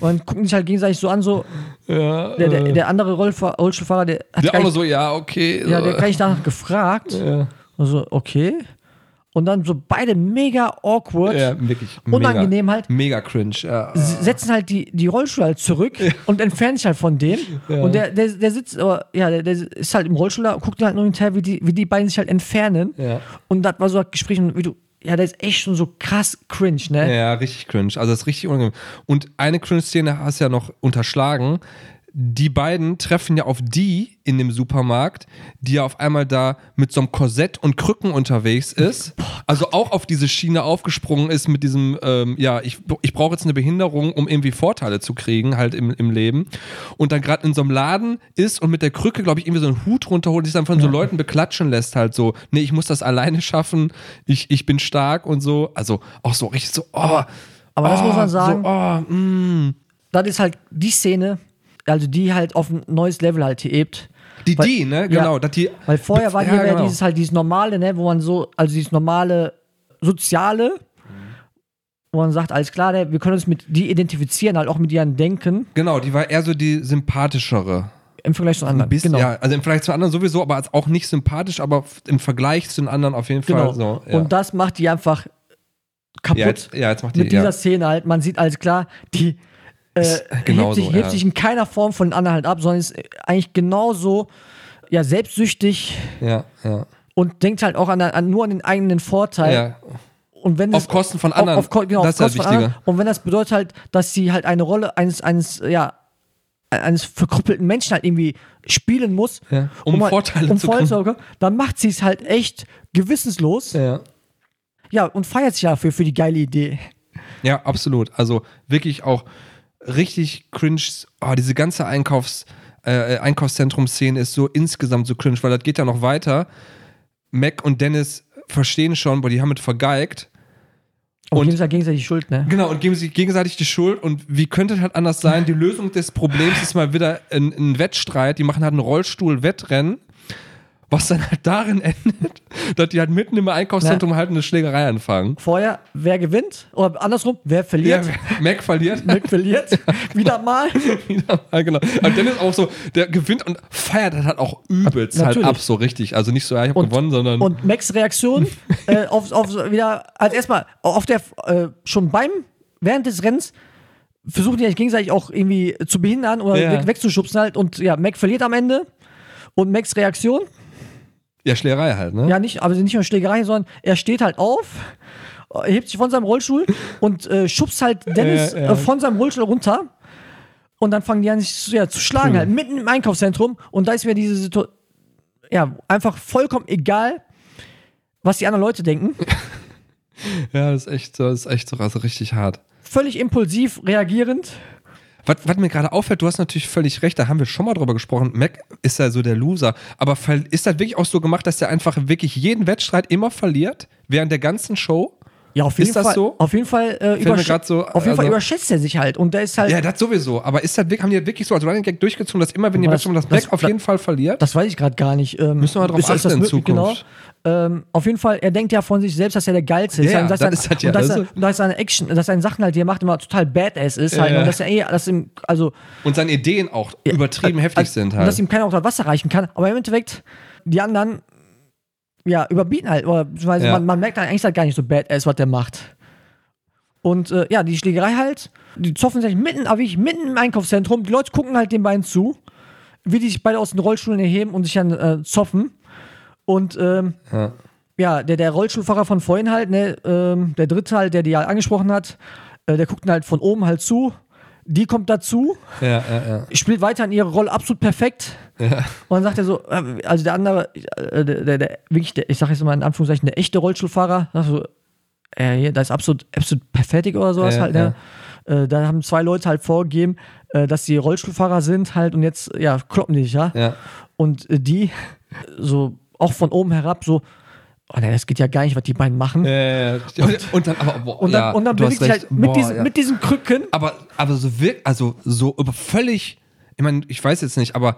Und dann gucken sich halt gegenseitig so an, so, ja der, der, der andere Rollstuhlfahrer, der hat der auch nicht, so, ja, okay. ja, der hat gar nicht danach gefragt. ja. Also, okay. Und dann so beide mega awkward, Ja, wirklich. unangenehm mega, halt. Mega cringe. Ja. setzen halt die, die Rollstuhl halt zurück und entfernen sich halt von dem. Und der, der, der sitzt, aber, ja, der, der ist halt im Rollstuhl da und guckt halt nur hinterher, wie die, wie die beiden sich halt entfernen. Ja. Und das war so ein Gespräch, wie du, ja, der ist echt schon so krass cringe, ne? Ja, richtig cringe. Also das ist richtig unangenehm. Und eine Cringe-Szene hast du ja noch unterschlagen. Die beiden treffen ja auf die in dem Supermarkt, die ja auf einmal da mit so einem Korsett und Krücken unterwegs ist. also auch auf diese Schiene aufgesprungen ist mit diesem, ähm, ja, ich, ich brauche jetzt eine Behinderung, um irgendwie Vorteile zu kriegen, halt im, im Leben. Und dann gerade in so einem Laden ist und mit der Krücke, glaube ich, irgendwie so einen Hut runterholt, sich dann von so Leuten beklatschen lässt, halt so, nee, ich muss das alleine schaffen, ich, ich bin stark und so. Also auch so richtig so, oh. Aber das oh, muss man sagen, So, oh, mm. das ist halt die Szene, also die halt auf ein neues Level halt hebt. Die, Weil- die, ne? ja. Genau. Dass die, Weil vorher war ja, hier ja, genau. dieses halt dieses normale, ne, wo man so, also dieses normale Soziale, wo man sagt, alles klar, ne, wir können uns mit die identifizieren, halt auch mit ihren Denken Genau, die war eher so die sympathischere. im Vergleich zu anderen. Ein bisschen, genau. ja, also im Vergleich zu anderen sowieso, aber als auch nicht sympathisch, aber im Vergleich zu den anderen auf jeden genau. Fall so. Ja. Und das macht die einfach kaputt. ja, jetzt, ja, jetzt macht die. mit dieser ja. Szene halt, man sieht alles klar, die äh, genau hebt, sich, so, hebt ja. sich in keiner Form von den anderen halt ab, sondern ist eigentlich genauso ja, selbstsüchtig Ja, ja. und denkt halt auch an, an, nur an den eigenen Vorteil. ja. Und wenn Auf Kosten von auf- anderen. Auf, Ko- genau, Das auf ist Kosten von wichtiger. Und wenn das bedeutet halt, dass sie halt eine Rolle eines, eines, ja, eines verkrüppelten Menschen halt irgendwie spielen muss, Ja, um halt- Vorteile um zu Vorteile kriegen. zu bekommen, dann macht sie es halt echt gewissenslos. Ja. ja. und feiert sich dafür für die geile Idee. Ja, absolut. Also wirklich auch richtig cringe. Oh, diese ganze Einkaufs, äh, Einkaufszentrum-Szene ist so insgesamt so cringe, weil das geht ja noch weiter. Mac und Dennis verstehen schon, boah, die haben es vergeigt. Und, Und- geben sich halt gegenseitig Schuld, ne? Genau, und geben sich gegenseitig die Schuld. Und wie könnte es halt anders sein? Die Lösung des Problems ist mal wieder ein, ein Wettstreit. Die machen halt ein Rollstuhl-Wettrennen, was dann halt darin endet, dass die halt mitten im Einkaufszentrum halt eine Schlägerei anfangen. Vorher, wer gewinnt? Oder andersrum, wer Ja, verliert? Mac verliert. Wer verliert? Wieder mal. Wieder mal, genau. Und Dennis auch so, der gewinnt und feiert das halt auch übelst halt Natürlich. ab, so richtig. Also nicht so, ja, ich habe Und- gewonnen, sondern. Und Max Reaktion äh, auf, auf so wieder, als erstmal auf der, äh, schon beim, während des Rennens, versuchen die sich gegenseitig auch irgendwie zu behindern oder Ja. weg, wegzuschubsen halt. Und ja, Mac verliert am Ende. Und Max Reaktion, ja, Schlägerei halt, ne? ja nicht, aber nicht nur Schlägerei, sondern er steht halt auf, äh, hebt sich von seinem Rollstuhl und äh, schubst halt Dennis Ja, ja. Äh, von seinem Rollstuhl runter. Und dann fangen die an, sich zu, ja, zu schlagen, Cool. halt mitten im Einkaufszentrum. Und da ist mir diese Situation, ja, einfach vollkommen egal, was die anderen Leute denken. Ja, das ist echt, so- das ist echt so also richtig hart. Völlig impulsiv reagierend. Was, was mir gerade auffällt, du hast natürlich völlig recht, da haben wir schon mal drüber gesprochen. Mac ist ja so der Loser. Aber ist das wirklich auch so gemacht, dass der einfach wirklich jeden Wettstreit immer verliert? Während der ganzen Show? Ja, auf jeden Ist das Fall. so? Auf jeden Fall, äh, übersch so, auf jeden Fall also- überschätzt er sich halt. Und der ist halt. Ja, das sowieso. Aber ist das, haben die das wirklich so als Running Gag durchgezogen, dass immer, wenn die Wettstreit das- das, das- auf jeden Fall verliert? Das weiß ich gerade gar nicht. Ähm, Müssen wir mal drauf ist, ist das achten in möglich? Zukunft. Genau. Ähm, auf jeden Fall, er denkt ja von sich selbst, dass er der Geilste ist. Ja, und dass das ist halt ja- und dass das er- ist- und dass seine Action, dass seine Sachen halt, die er macht, immer total badass ist. Ja, halt. ja. Und dass er eh, dass ihm, also. Und seine Ideen auch übertrieben heftig also, sind Und dass halt. ihm keiner auch das Wasser reichen kann. Aber im Endeffekt, die anderen, ja, überbieten halt. Oder beziehungsweise Ja. man, man merkt halt eigentlich halt gar nicht so badass, was der macht. Und äh, ja, die Schlägerei halt, die zoffen sich mitten, aber wirklich mitten im Einkaufszentrum. Die Leute gucken halt den beiden zu, wie die sich beide aus den Rollstuhlen erheben und sich dann äh, zoffen. Und ähm, Ja. ja, der, der Rollstuhlfahrer von vorhin halt, ne, ähm, der dritte halt, der die halt angesprochen hat, äh, der guckt halt von oben halt zu. Die kommt dazu, Ja, ja, ja. spielt weiter in ihre Rolle absolut perfekt. Und dann sagt er so, äh, also der andere, äh, der, der, der wirklich, der, ich sag jetzt mal in Anführungszeichen, der echte Rollstuhlfahrer, sagt so, äh, das ist absolut, absolut perfekt oder sowas halt, ne? Äh, da haben zwei Leute halt vorgegeben, äh, dass sie Rollstuhlfahrer sind halt und jetzt, ja, kloppen die sich, ja. Und die, so auch von oben herab, so, oh ne, das geht ja gar nicht, was die beiden machen. Ja. Und, und dann, aber, boah, und dann, ja, und dann bewegt sich halt mit, Boah, diesen, ja. mit diesen Krücken. aber, aber so wirkt, also so völlig, ich meine, ich weiß jetzt nicht, aber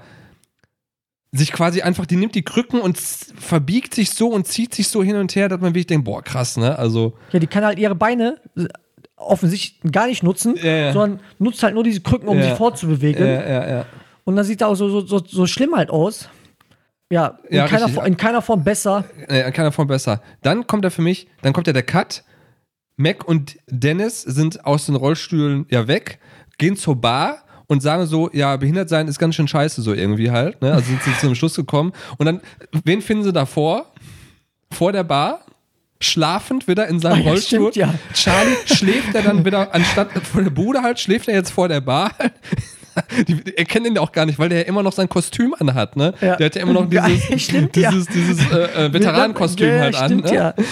sich quasi einfach, die nimmt die Krücken und verbiegt sich so und zieht sich so hin und her, dass man wirklich denkt, boah, krass, ne? Also, Ja, die kann halt ihre Beine äh, offensichtlich gar nicht nutzen, Ja, sondern nutzt halt nur diese Krücken, um sich fortzubewegen. Und dann sieht er auch so, so, so, so schlimm halt aus. Ja, in, Ja, keiner. Form- in keiner Form besser. Äh, an keiner Form besser. Dann kommt er für mich, dann kommt ja der Cut. Mac und Dennis sind aus den Rollstühlen ja weg, gehen zur Bar und sagen so, ja, behindert sein ist ganz schön scheiße, so irgendwie halt. Ne? Also sind sie zu einem Schluss gekommen. Und dann, wen finden sie davor? Vor der Bar? Schlafend wieder in seinem Ah, ja, Rollstuhl. stimmt, ja. Charlie schläft er dann wieder, anstatt vor der Bude halt, schläft er jetzt vor der Bar. Die erkennen ihn ja auch gar nicht, weil der ja immer noch sein Kostüm anhat, ne? Ja. Der hat ja immer noch dieses, stimmt, ja. dieses, dieses äh, äh, Veteranenkostüm Ja, halt an. stimmt, ne? ja.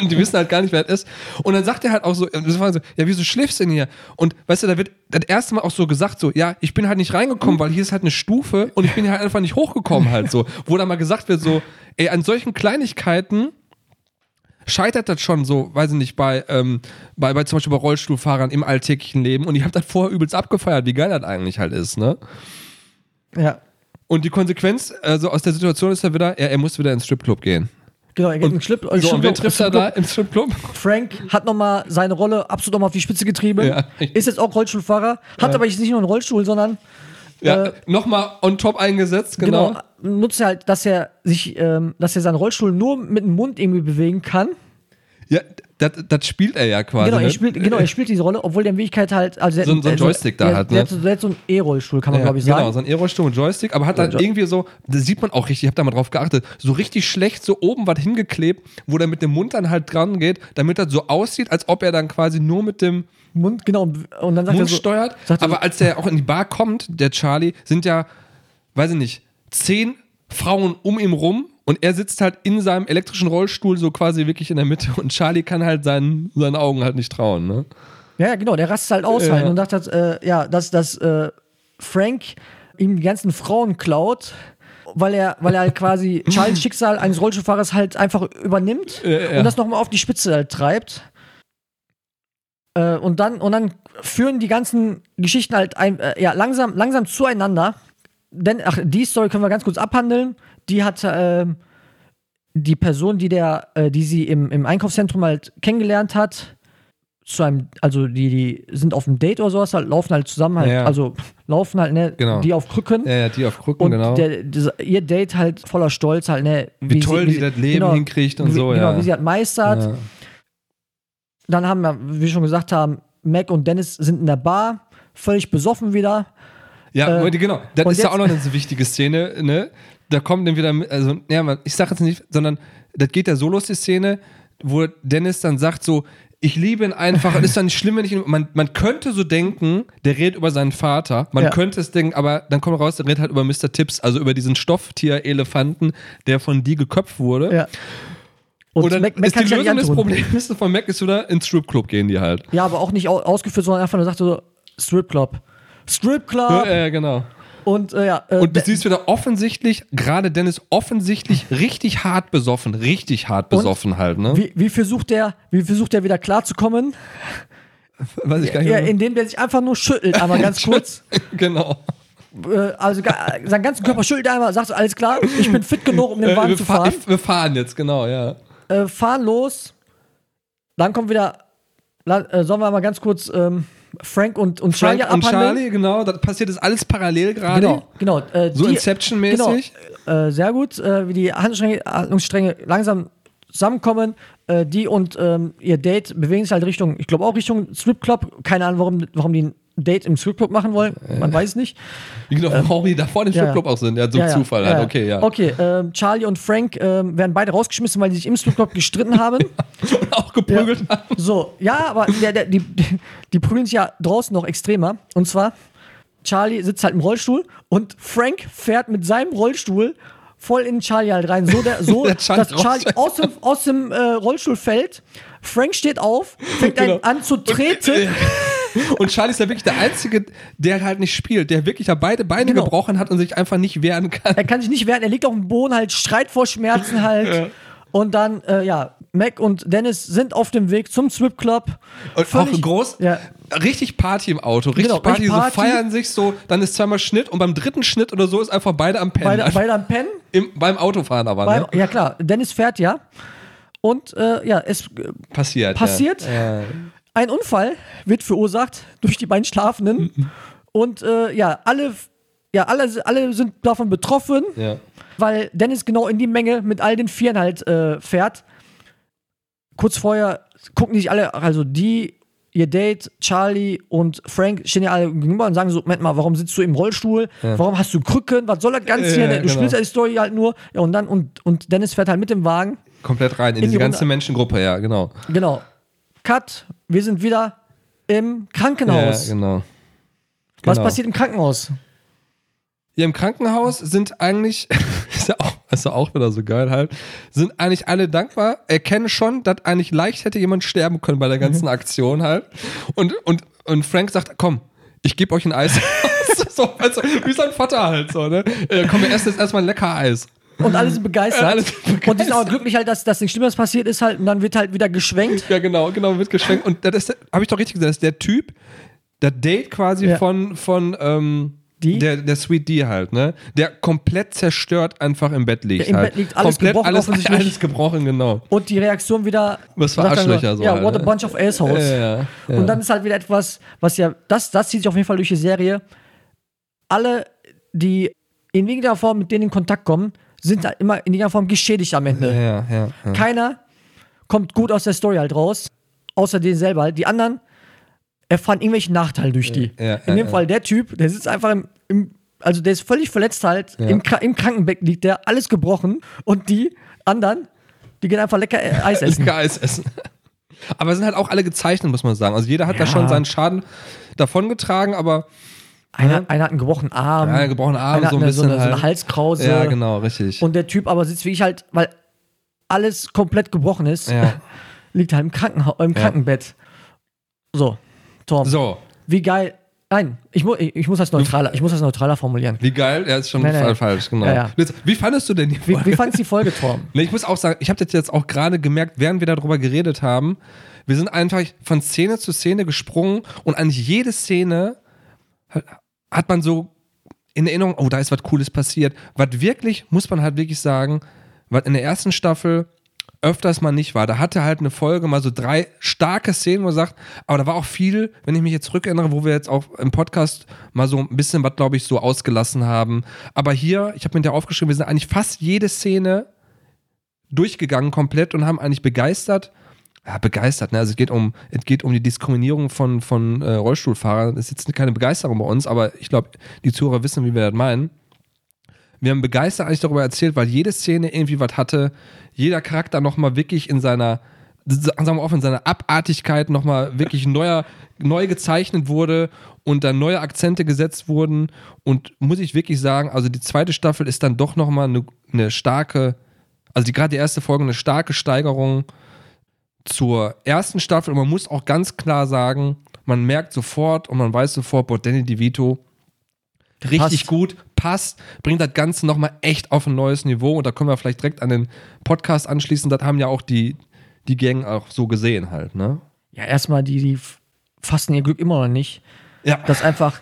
Und die wissen halt gar nicht, wer es ist. Und dann sagt er halt auch so, das so, ja, wieso schläfst du denn hier? Und weißt du, da wird das erste Mal auch so gesagt, so, ja, ich bin halt nicht reingekommen, weil hier ist halt eine Stufe und ich bin hier halt einfach nicht hochgekommen halt so. Wo dann mal gesagt wird, so, ey, an solchen Kleinigkeiten scheitert das schon so, weiß ich nicht, bei, ähm, bei, bei zum Beispiel bei Rollstuhlfahrern im alltäglichen Leben. Und ich habe das vorher übelst abgefeiert, wie geil das eigentlich halt ist, ne? Ja. Und die Konsequenz also aus der Situation ist ja wieder, ja, er muss wieder ins Stripclub gehen. Genau, er geht in den Schlip, äh, So, und wen Stripclub- trifft er da im Stripclub? Frank hat nochmal seine Rolle absolut nochmal auf die Spitze getrieben. Ja. Ist jetzt auch Rollstuhlfahrer. Hat aber jetzt nicht nur einen Rollstuhl, sondern Ja, Äh, nochmal on top eingesetzt, genau. genau, nutzt er halt, dass er sich, ähm, dass er seinen Rollstuhl nur mit dem Mund irgendwie bewegen kann. Ja, das, das spielt er ja quasi. Genau, ne? er spielt, genau, er spielt diese Rolle, obwohl der in Wirklichkeit halt, also der, So ein- so ein Joystick da der, hat, Der, ne? hat so- der hat so einen E-Rollstuhl, kann man ja, glaube ich genau, sagen. so ein Aero-Stuhl mit Joystick, aber hat dann irgendwie so, das sieht man auch richtig, ich habe da mal drauf geachtet, so richtig schlecht so oben was hingeklebt, wo der mit dem Mund dann halt dran geht, damit das so aussieht, als ob er dann quasi nur mit dem Mund, genau, und dann sagt Mund er so, steuert. er Aber als der auch in die Bar kommt, der Charlie, sind ja, weiß ich nicht, zehn Frauen um ihn rum und er sitzt halt in seinem elektrischen Rollstuhl so quasi wirklich in der Mitte und Charlie kann halt seinen, seinen Augen halt nicht trauen, ne? Ja, ja, genau, der rastet halt aus Ja. halt und sagt halt, äh, ja, dass, dass äh, Frank ihm die ganzen Frauen klaut, weil er, weil er halt quasi Charles Schicksal eines Rollstuhlfahrers halt einfach übernimmt Ja, ja. und das nochmal auf die Spitze halt treibt. Äh, und, dann, und dann führen die ganzen Geschichten halt ein, äh, ja, langsam, langsam zueinander. Denn, ach, die Story können wir ganz kurz abhandeln. Die hat ähm, die Person, die der, äh, die sie im, im Einkaufszentrum halt kennengelernt hat, zu einem, also die, die sind auf einem Date oder sowas, halt, laufen halt zusammen halt, Ja. also laufen halt, ne, Genau. die auf Krücken. Ja, ja, die auf Krücken, Und genau. der, dieser, ihr Date halt voller Stolz halt, ne? Wie toll die das Leben hinkriegt und wie, so, Genau, ja. wie sie halt meistert. ja. Dann haben wir, wie wir schon gesagt haben, Mac und Dennis sind in der Bar, völlig besoffen wieder. Ja, Äh, genau. Das und ist ja auch noch eine wichtige Szene, ne? Da kommt dann wieder, also, ja, ich sag jetzt nicht, sondern das geht ja so los, die Szene, wo Dennis dann sagt so, ich liebe ihn einfach, und ist dann nicht schlimm, wenn ich ihn, man, man könnte so denken, der redet über seinen Vater, man Ja. könnte es denken, aber dann kommt raus, der redet halt über Mr. Tips, also über diesen Stofftier-Elefanten, der von die geköpft wurde. Ja. Und, dann Mac- Mac ist die ja Lösung nicht des. Problems von Mac ist wieder ins Stripclub gehen die halt. Ja, aber auch nicht au ausgeführt, sondern einfach nur sagt so, Stripclub. Stripclub. Ja, ja, genau. Und äh, ja, äh, Und du siehst wieder offensichtlich, gerade Dennis offensichtlich richtig hart besoffen, richtig hart besoffen halt, ne? wie, wie versucht der, wie versucht der wieder klarzukommen? Weiß ich gar Ja, indem der sich einfach nur schüttelt, einmal ganz kurz. genau. äh, also seinen ganzen Körper schüttelt er einmal, sagt so, alles klar, ich bin fit genug, um den Äh, Wagen zu fahr, fahren. ich, wir fahren jetzt, genau, ja. Äh, fahren los. Dann kommt wieder, sollen wir mal ganz kurz ähm, Frank und, und Charlie Frank und abhandeln? Charlie, genau, das passiert ist alles parallel gerade. Genau, genau. Äh, So Inception-mäßig. Genau, äh, sehr gut, äh, wie die Handlungsstränge, Handlungsstränge langsam zusammenkommen. Äh, die und ähm, ihr Date bewegen sich halt Richtung, ich glaube auch Richtung Stripclub. Keine Ahnung, warum, warum die Date im Stripclub machen wollen. Man weiß nicht. Genau, warum die da vor dem ja, Stripclub auch sind. Ja, so Ja, ja, Zufall halt, okay, ja. Okay, ähm, Charlie und Frank ähm, werden beide rausgeschmissen, weil sie sich im Stripclub gestritten haben. Und auch geprügelt haben. So, ja, aber der, der, die, die, die prügeln sich ja draußen noch extremer. Und zwar, Charlie sitzt halt im Rollstuhl und Frank fährt mit seinem Rollstuhl voll in Charlie halt rein. So, der, so Der Charlie dass Charlie aus dem, aus dem äh, Rollstuhl fällt. Frank steht auf, fängt Genau. an zu treten. Und Charlie ist ja wirklich der Einzige, der halt nicht spielt, der wirklich ja beide Beine Genau. gebrochen hat und sich einfach nicht wehren kann. Er kann sich nicht wehren, er liegt auf dem Boden, halt schreit vor Schmerzen halt. Und dann, äh, ja, Mac und Dennis sind auf dem Weg zum Stripclub. Und Völlig- auch groß, Ja. richtig Party im Auto, richtig Genau, Party, richtig so Party. feiern sich so, dann ist zweimal Schnitt und beim dritten Schnitt oder so ist einfach beide am Pennen. Beide, beide am Pennen. im, beim Autofahren aber, Beim, ne? ja, klar, Dennis fährt ja. Und äh, ja, es Passiert. passiert. Ja. Ja. Ein Unfall wird verursacht durch die beiden Schlafenden. Und äh, ja, alle, ja alle, alle sind davon betroffen. Ja. weil Dennis genau in die Menge mit all den Vieren halt äh, fährt. Kurz vorher gucken die sich alle, also die, ihr Date, Charlie und Frank stehen ja alle gegenüber und sagen so, Moment mal, warum sitzt du im Rollstuhl? Warum hast du Krücken? Was soll das Ganze Ja, hier? ja, Du genau. spielst ja die Story halt nur. Ja, und dann, und, und Dennis fährt halt mit dem Wagen. Komplett rein in, In diese die ganze Runde. Menschengruppe, ja, genau. Genau. Cut, wir sind wieder im Krankenhaus. Ja, genau. Was Genau. passiert im Krankenhaus? Hier im Krankenhaus sind eigentlich, ist ja auch, ist ja auch wieder so geil halt, sind eigentlich alle dankbar, erkennen schon, dass eigentlich leicht hätte jemand sterben können bei der ganzen Aktion halt. Und, und, und Frank sagt, komm, ich gebe euch ein Eis. so, also, wie sein Vater halt so, ne? Äh, komm, wir essen jetzt erstmal ein lecker Eis. Und alle sind begeistert. Alle sind Und die sind auch glücklich halt, dass, dass nichts Schlimmes passiert ist halt und dann wird halt wieder geschwenkt. Ja, genau, genau, wird geschenkt. Und das ist, habe ich doch richtig gesagt, das ist der Typ, der Date quasi Ja. von, von ähm, Die? Der, der Sweet D halt, ne? Der komplett zerstört einfach im Bett liegt. Der im halt. Bett liegt, alles komplett gebrochen alles, offensichtlich. alles gebrochen, genau. Und die Reaktion wieder. Was für Arschlöcher so Ja, halt, what a ne? bunch of assholes. Ja, ja. Und dann ist halt wieder etwas, was ja, das, das zieht sich auf jeden Fall durch die Serie. Alle, die in irgendeiner Form mit denen in Kontakt kommen, sind halt immer in irgendeiner Form geschädigt am Ende. Ja, ja, ja. Keiner kommt gut aus der Story halt raus, außer den selber. Die anderen erfahren irgendwelche Nachteile durch die. In dem. Fall der Typ, der sitzt einfach im, im also der ist völlig verletzt halt, im, im Krankenbett liegt der, alles gebrochen und die anderen, die gehen einfach lecker äh, Eis essen. Lecker Eis essen. Aber sind halt auch alle gezeichnet, muss man sagen. Also jeder hat da schon seinen Schaden davongetragen, aber Einer, einer hat einen gebrochenen Arm, ja, gebrochenen Arm, einer so ein eine, bisschen so, eine, so halt. eine Halskrause Ja, genau, richtig. und der Typ aber sitzt wie ich halt, weil alles komplett gebrochen ist, ja. liegt halt im, Krankenha im Ja. Krankenbett. So, Tom, So, wie geil. Nein, ich, mu ich, ich, muss das neutraler, ich muss das neutraler formulieren. wie geil, er ist schon nee. fall- falsch, genau. Ja, ja. Wie fandest du denn die Wie, Folge? wie fandst du die Folge, Tom? Nee, ich muss auch sagen, ich habe das jetzt auch gerade gemerkt, während wir darüber geredet haben. Wir sind einfach von Szene zu Szene gesprungen und eigentlich jede Szene hat, man so in Erinnerung, oh, da ist was Cooles passiert. Was wirklich, muss man halt wirklich sagen, was in der ersten Staffel öfters mal nicht war. Da hatte halt eine Folge mal so drei starke Szenen, wo er sagt, aber da war auch viel, wenn ich mich jetzt zurückerinnere, wo wir jetzt auch im Podcast mal so ein bisschen was, glaube ich, so ausgelassen haben. Aber hier, ich habe mir da aufgeschrieben, wir sind eigentlich fast jede Szene durchgegangen komplett und haben eigentlich begeistert, ja, begeistert, ne? Also es geht um, es geht um die Diskriminierung von, von äh, Rollstuhlfahrern. Das ist jetzt keine Begeisterung bei uns, aber ich glaube, die Zuhörer wissen, wie wir das meinen. Wir haben begeistert eigentlich darüber erzählt, weil jede Szene irgendwie was hatte, jeder Charakter nochmal wirklich in seiner, sagen wir offen, in seiner Abartigkeit nochmal wirklich neuer, neu gezeichnet wurde und dann neue Akzente gesetzt wurden. Und muss ich wirklich sagen, also die zweite Staffel ist dann doch nochmal eine, eine starke, also gerade die erste Folge, eine starke Steigerung zur ersten Staffel. Und man muss auch ganz klar sagen, man merkt sofort und man weiß sofort, boah, Danny DeVito, richtig passt. gut, passt, bringt das Ganze nochmal echt auf ein neues Niveau. Und da können wir vielleicht direkt an den Podcast anschließen. Das haben ja auch die, die Gang auch so gesehen halt, ne? Ja, erstmal, die, die fassen ihr Glück immer noch nicht, Ja. dass einfach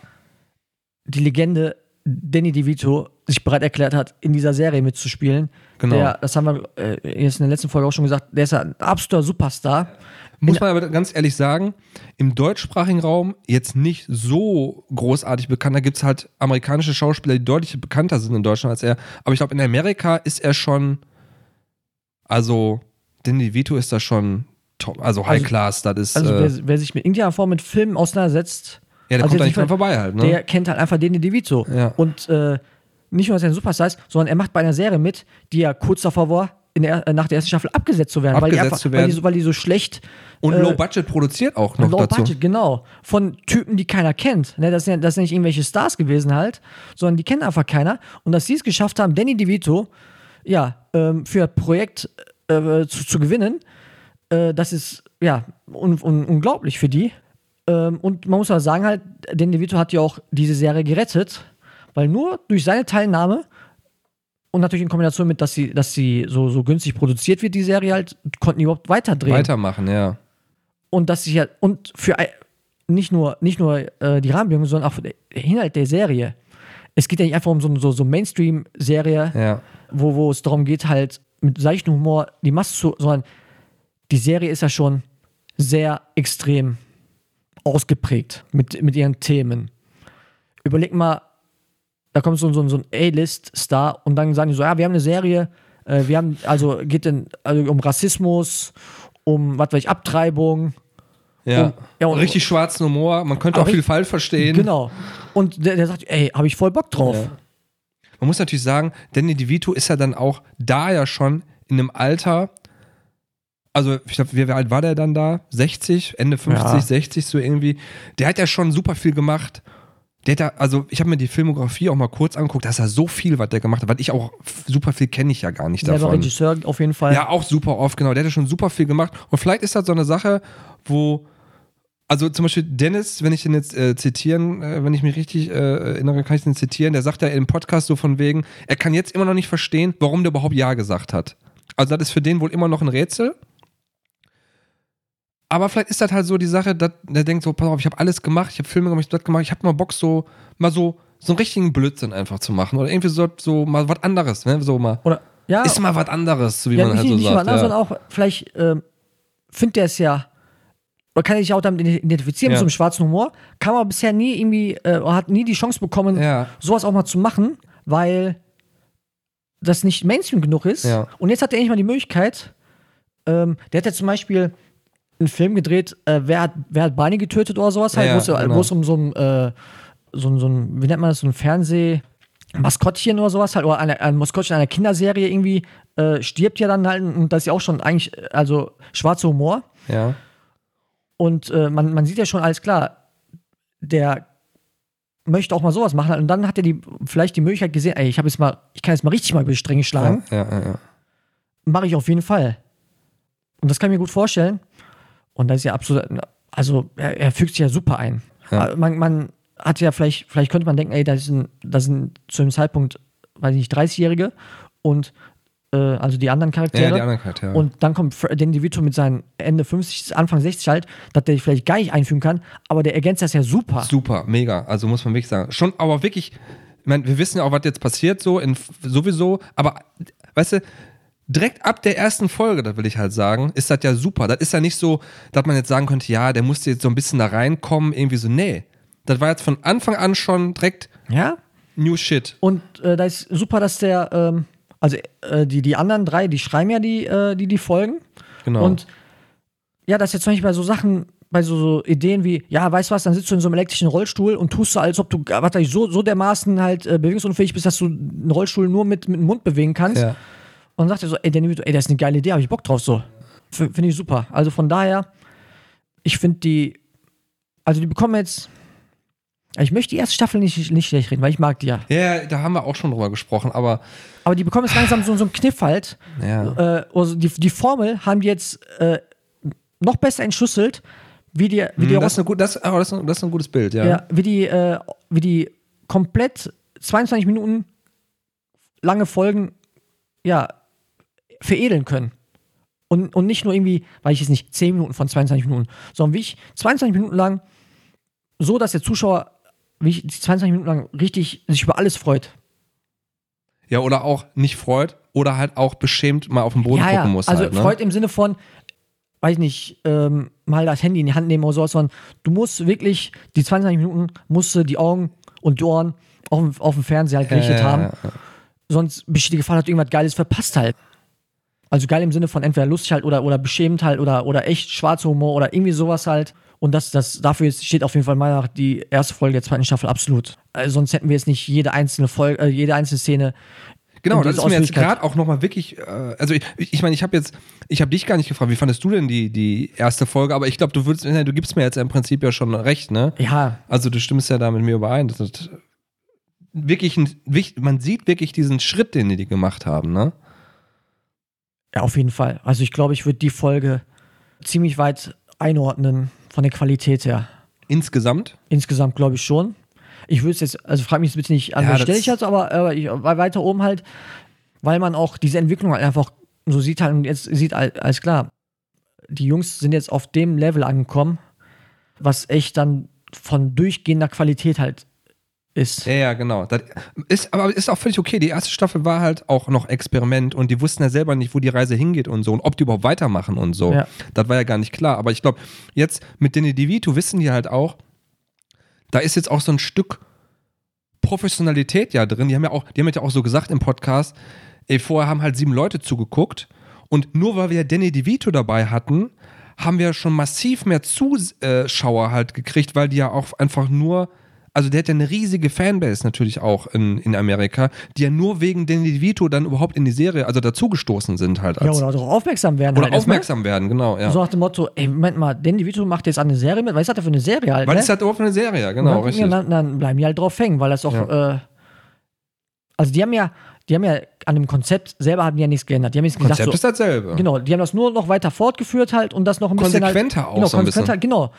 die Legende Danny DeVito sich bereit erklärt hat, in dieser Serie mitzuspielen. Genau. Der, das haben wir äh, jetzt in der letzten Folge auch schon gesagt, der ist ja ein absoluter Superstar. Muss man aber ganz ehrlich sagen, im deutschsprachigen Raum jetzt nicht so großartig bekannt. Da gibt es halt amerikanische Schauspieler, die deutlich bekannter sind in Deutschland als er. Aber ich glaube, in Amerika ist er schon, also, Danny Vito ist da schon top, also High Also- Class. Das ist, Also äh, wer, wer sich mit irgendeiner Form mit Filmen auseinandersetzt, ja, der also kommt da nicht dran vorbei halt, ne? der kennt halt einfach Danny DeVito. Ja. Und äh, nicht nur, dass er ein Superstar ist, sondern er macht bei einer Serie mit, die ja kurz davor war, in der, nach der ersten Staffel abgesetzt zu werden, weil, die Abgesetzt einfach, zu Weil, die werden. so, weil die so schlecht Und äh, Low Budget produziert auch noch Low dazu. Budget, genau. Von Typen, die keiner kennt. Ne, das, sind, das sind nicht irgendwelche Stars gewesen halt, sondern die kennen einfach keiner. Und dass sie es geschafft haben, Danny DeVito, ja, ähm, für das Projekt äh, zu, zu gewinnen, äh, das ist, ja, un, un, unglaublich für die. Ähm, und man muss aber sagen halt, Danny DeVito hat ja auch diese Serie gerettet, weil nur durch seine Teilnahme und natürlich in Kombination mit, dass sie, dass sie so, so günstig produziert wird, die Serie halt, konnten die überhaupt weiterdrehen Weitermachen, ja. und dass sich ja und für nicht nur nicht nur äh, die Rahmenbedingungen, sondern auch für den Inhalt der Serie. Es geht ja nicht einfach um so, so, so Mainstream-Serie, Ja. wo, wo es darum geht, halt mit seichtem Humor die Masse zu, sondern die Serie ist ja schon sehr extrem ausgeprägt mit, mit ihren Themen. Überleg mal, da kommt so, so, so ein A-List-Star und dann sagen die so, ja, wir haben eine Serie, äh, wir haben, also geht denn also um Rassismus, um, was weiß ich, Abtreibung. Ja. Und- ja, und- Richtig schwarzen Humor, man könnte auch viel falsch verstehen. Genau. Und der, der sagt, ey, habe ich voll Bock drauf. Ja. Man muss natürlich sagen, Danny DeVito ist ja dann auch da ja schon in einem Alter, also ich glaube, wie, alt war der dann da? 60, Ende 50, Ja. 60 so irgendwie. Der hat ja schon super viel gemacht. Der hat ja, also ich habe mir die Filmografie auch mal kurz angeguckt, da ist ja so viel, was der gemacht hat, weil ich auch super viel kenne ich ja gar nicht Selber davon. Regisseur auf jeden Fall. Ja, auch super oft, genau. Der hat ja schon super viel gemacht. Und vielleicht ist das so eine Sache, wo, also zum Beispiel Dennis, wenn ich den jetzt äh, zitieren, äh, wenn ich mich richtig äh, erinnere, kann ich den zitieren, der sagt ja im Podcast so von wegen, er kann jetzt immer noch nicht verstehen, warum der überhaupt Ja gesagt hat. Also das ist für den wohl immer noch ein Rätsel. Aber vielleicht ist das halt so die Sache, dass der denkt so, pass auf, ich habe alles gemacht, ich habe Filme gemacht, ich habe gemacht, ich habe mal Bock so, mal so, so einen richtigen Blödsinn einfach zu machen. Oder irgendwie so, so mal was anderes, ne? So mal. Oder, ja, Ist mal was anderes, so wie ja, man nicht, halt so nicht sagt. mal anders, ja. sondern auch, vielleicht ähm, findet er es ja, oder kann er sich auch damit identifizieren Ja. mit so einem schwarzen Humor, kam aber bisher nie irgendwie, äh, hat nie die Chance bekommen, Ja. sowas auch mal zu machen, weil das nicht Mainstream genug ist. Ja. Und jetzt hat er endlich mal die Möglichkeit, ähm, der hat ja zum Beispiel einen Film gedreht, äh, wer, hat, wer hat Barney getötet oder sowas, halt, Ja, wo es genau. wo es um so ein, äh, so, so ein, wie nennt man das, so ein Fernseh- Maskottchen oder sowas halt, oder eine, ein Maskottchen einer Kinderserie irgendwie äh, stirbt ja dann halt und das ist ja auch schon eigentlich, äh, also schwarzer Humor. Ja. Und äh, man, man sieht ja schon alles klar, der möchte auch mal sowas machen. Und dann hat er die, vielleicht die Möglichkeit gesehen, ey, ich habe jetzt mal, ich kann jetzt mal richtig mal über die Stränge schlagen. Ja, ja, ja. Mache ich auf jeden Fall. Und das kann ich mir gut vorstellen. Und das ist ja absolut, also er, er fügt sich ja super ein. Ja. Man, man hat ja vielleicht, vielleicht könnte man denken, ey, das sind, das sind zu dem Zeitpunkt, weiß ich nicht, 30-Jährige und äh, also die anderen Charaktere. Ja, die anderen Charaktere. Und dann kommt Danny DeVito mit seinen Ende 50, Anfang 60 halt, dass der sich vielleicht gar nicht einfügen kann, aber der ergänzt das ja super. Super, mega. Also muss man wirklich sagen. Schon, aber wirklich, ich meine, wir wissen ja auch, was jetzt passiert, so in, sowieso, aber weißt du, direkt ab der ersten Folge, da will ich halt sagen, ist das ja super. Das ist ja nicht so, dass man jetzt sagen könnte, ja, der musste jetzt so ein bisschen da reinkommen, irgendwie so, nee. Das war jetzt von Anfang an schon direkt Ja? New Shit. Und äh, da ist super, dass der, ähm, also äh, die, die anderen drei, die schreiben ja die, äh, die, die Folgen. Genau. Und ja, das ist jetzt zum Beispiel bei so Sachen, bei so, so Ideen wie, ja, weißt du was, dann sitzt du in so einem elektrischen Rollstuhl und tust so, als ob du, was ich, so, so dermaßen halt äh, bewegungsunfähig bist, dass du einen Rollstuhl nur mit, mit dem Mund bewegen kannst. ja. Und dann sagt er so, ey, Danny Vito, ey, das ist eine geile Idee, habe ich Bock drauf so. Finde ich super. Also von daher, ich finde die, also die bekommen jetzt, ich möchte die erste Staffel nicht, nicht schlecht reden, weil ich mag die ja. Ja, da haben wir auch schon drüber gesprochen, aber Aber die bekommen jetzt langsam so, so einen Kniff halt. ja. Äh, also die, die Formel haben die jetzt äh, noch besser entschlüsselt, wie die, wie die, Hm, das, ist ein gut, das, aber das, ist ein- das ist ein gutes Bild, ja. ja, wie die, äh, wie die komplett 22 Minuten lange Folgen ja, veredeln können. Und, und nicht nur irgendwie, weil ich jetzt nicht 10 Minuten von 22 Minuten, sondern wie ich 22 Minuten lang so, dass der Zuschauer wie ich, 22 Minuten lang richtig sich über alles freut. Ja, oder auch nicht freut oder halt auch beschämt mal auf den Boden ja, ja. gucken muss. Also halt, ne? freut im Sinne von, weiß nicht, ähm, mal das Handy in die Hand nehmen oder sowas, sondern du musst wirklich, die 22 Minuten musst du die Augen und die Ohren auf, dem- auf dem Fernseher halt gerichtet Ja, ja, haben. ja, ja. Sonst besteht die Gefahr, dass du irgendwas Geiles verpasst halt. Also geil im Sinne von entweder lustig halt oder, oder beschämend halt oder, oder echt schwarzer Humor oder irgendwie sowas halt. Und das, das, dafür steht auf jeden Fall meiner Meinung nach die erste Folge der zweiten Staffel absolut. Also sonst hätten wir jetzt nicht jede einzelne Folge, äh, jede einzelne Szene. Genau, das ist mir jetzt gerade auch nochmal wirklich, äh, also ich meine, ich, mein, ich habe jetzt, ich habe dich gar nicht gefragt, wie fandest du denn die, die erste Folge, aber ich glaube, du würdest, du gibst mir jetzt im Prinzip ja schon recht, ne? Ja, Also du stimmst ja da mit mir überein. Das ist wirklich ein, man sieht wirklich diesen Schritt, den die gemacht haben, ne? Ja, auf jeden Fall. Also ich glaube, ich würde die Folge ziemlich weit einordnen von der Qualität her. Insgesamt. Insgesamt glaube ich schon. Ich würde es jetzt, also frag mich jetzt bitte nicht an Ja, Stelle ich jetzt, aber, aber ich, weiter oben halt, weil man auch diese Entwicklung halt einfach so sieht halt und jetzt sieht all- alles klar. Die Jungs sind jetzt auf dem Level angekommen, was echt dann von durchgehender Qualität halt ist. Ja, ja, genau. Das ist, aber ist auch völlig okay. Die erste Staffel war halt auch noch Experiment und die wussten ja selber nicht, wo die Reise hingeht und so und ob die überhaupt weitermachen und so. Ja. Das war ja gar nicht klar. Aber ich glaube, jetzt mit Danny DeVito wissen die halt auch, da ist jetzt auch so ein Stück Professionalität ja drin. Die haben ja auch, die haben ja auch so gesagt im Podcast, ey, vorher haben halt sieben Leute zugeguckt und nur weil wir Danny DeVito dabei hatten, haben wir schon massiv mehr Zuschauer halt gekriegt, weil die ja auch einfach nur also der hat ja eine riesige Fanbase natürlich auch in, in Amerika, die ja nur wegen Danny DeVito dann überhaupt in die Serie, also dazugestoßen sind halt. ja, oder darauf aufmerksam werden. Oder halt erstmal. aufmerksam werden, genau, ja. So nach dem Motto, ey, Moment mal, Danny DeVito macht jetzt eine Serie mit, was hat er für eine Serie halt, Weil ne? es halt überhaupt eine Serie, ja, genau, Ja, richtig. Dann, dann bleiben die halt drauf hängen, weil das auch, äh, also die haben ja, die haben ja an dem Konzept selber haben die ja nichts geändert. Die haben jetzt gesagt, Konzept so, ist dasselbe. genau, die haben das nur noch weiter fortgeführt halt und das noch ein bisschen Konsequenter halt, auch genau, so ein bisschen. genau.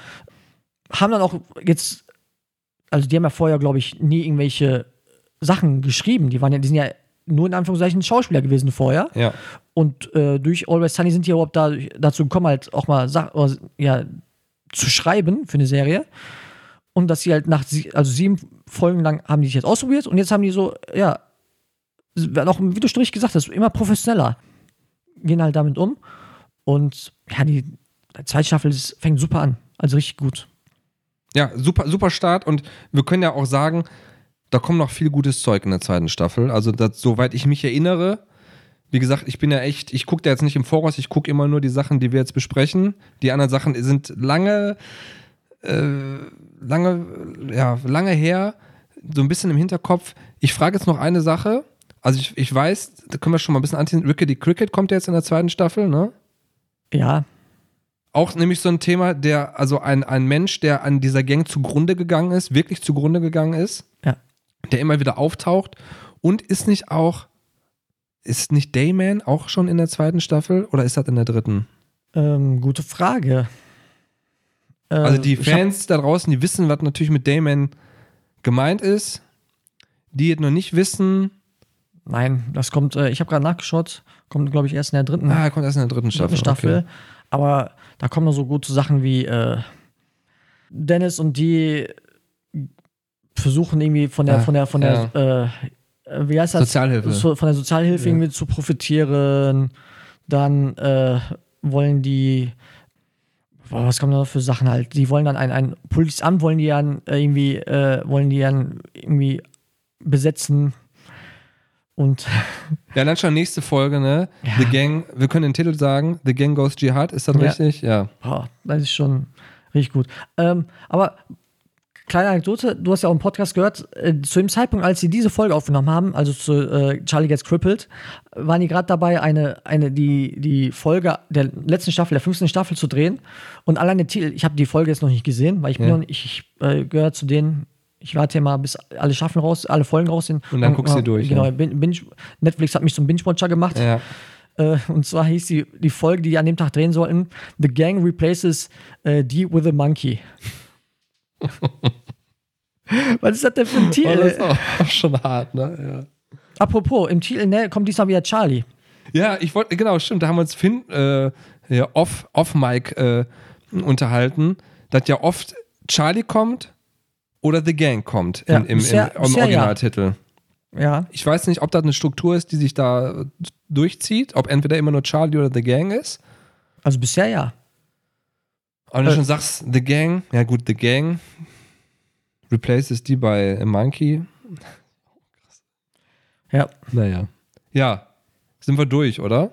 Haben dann auch jetzt, also die haben ja vorher, glaube ich, nie irgendwelche Sachen geschrieben. Die waren ja, die sind ja nur in Anführungszeichen Schauspieler gewesen vorher. Ja. Und äh, durch Always Sunny sind die überhaupt da, dazu gekommen, halt auch mal Sach oder, ja, zu schreiben für eine Serie. Und dass sie halt nach sie also sieben Folgen lang haben die sich jetzt ausprobiert und jetzt haben die so, ja, auch, wie du schon richtig gesagt hast, immer professioneller. Gehen halt damit um. Und ja, die zweite Staffel ist, fängt super an. Also richtig gut. Ja, super, super Start und wir können ja auch sagen, da kommt noch viel gutes Zeug in der zweiten Staffel. Also, das, soweit ich mich erinnere, wie gesagt, ich bin ja echt, ich gucke da jetzt nicht im Voraus, ich gucke immer nur die Sachen, die wir jetzt besprechen. Die anderen Sachen sind lange, äh, lange, ja, lange her, so ein bisschen im Hinterkopf. Ich frage jetzt noch eine Sache. Also, ich, ich weiß, da können wir schon mal ein bisschen anziehen. Rickety Cricket kommt ja jetzt in der zweiten Staffel, ne? Ja, Auch nämlich so ein Thema, der, also ein, ein Mensch, der an dieser Gang zugrunde gegangen ist, wirklich zugrunde gegangen ist, ja. der immer wieder auftaucht und ist nicht auch, ist nicht Dayman auch schon in der zweiten Staffel oder ist das in der dritten? Ähm, gute Frage. Äh, Also die Fans da draußen, die wissen, was natürlich mit Dayman gemeint ist. Die jetzt noch nicht wissen, Nein, das kommt, äh, ich habe gerade nachgeschaut, kommt, glaube ich, erst in der dritten, ah, er kommt erst in der dritten Staffel. dritten Staffel. Okay. Aber da kommen noch so gute Sachen wie äh, Dennis und die versuchen irgendwie von der, Ah, von der, von der, äh, äh, wie heißt das? Sozialhilfe. So, von der Sozialhilfe Ja. irgendwie zu profitieren. Dann äh, wollen die, boah, was kommen da noch für Sachen halt? Die wollen dann ein, ein Polizamt, wollen die dann irgendwie, äh, wollen die dann irgendwie besetzen. Und Ja, dann schon nächste Folge, ne? Ja. The Gang, wir können den Titel sagen, The Gang Goes Jihad, ist das Ja. richtig? Ja. Boah, das ist schon richtig gut. Ähm, aber kleine Anekdote, du hast ja auch im Podcast gehört, äh, zu dem Zeitpunkt, als sie diese Folge aufgenommen haben, also zu äh, Charlie Gets Crippled, waren die gerade dabei, eine, eine, die, die Folge der letzten Staffel, der fünften Staffel zu drehen. Und allein der Titel, ich habe die Folge jetzt noch nicht gesehen, weil ich bin Ja. noch nicht, ich äh, gehöre zu denen, ich warte ja mal, bis alle Staffeln raus, alle Folgen raus sind. Und dann guckst du durch, Genau, ja. Bin- Binge, Netflix hat mich zum Binge-Watcher gemacht. Ja. Äh, und zwar hieß die, die Folge, die die an dem Tag drehen sollten, The Gang Replaces äh, D with a Monkey. Was ist das denn für ein Oh, das ist Titel? auch, schon hart, ne? Apropos, im Titel ne, kommt diesmal wieder Charlie. Ja, ja ich wollte, genau, stimmt, da haben wir uns Finn äh, ja, off, off Mic äh, unterhalten, dass ja oft Charlie kommt oder The Gang kommt Ja, im, im, im ja. Originaltitel. Ja, Ich weiß nicht, ob das eine Struktur ist, die sich da durchzieht, ob entweder immer nur Charlie oder The Gang ist. also bisher ja. Aber wenn du Äh. schon sagst, The Gang, ja gut, The Gang replaces die bei A Monkey. Ja, Naja. Ja, sind wir durch, oder?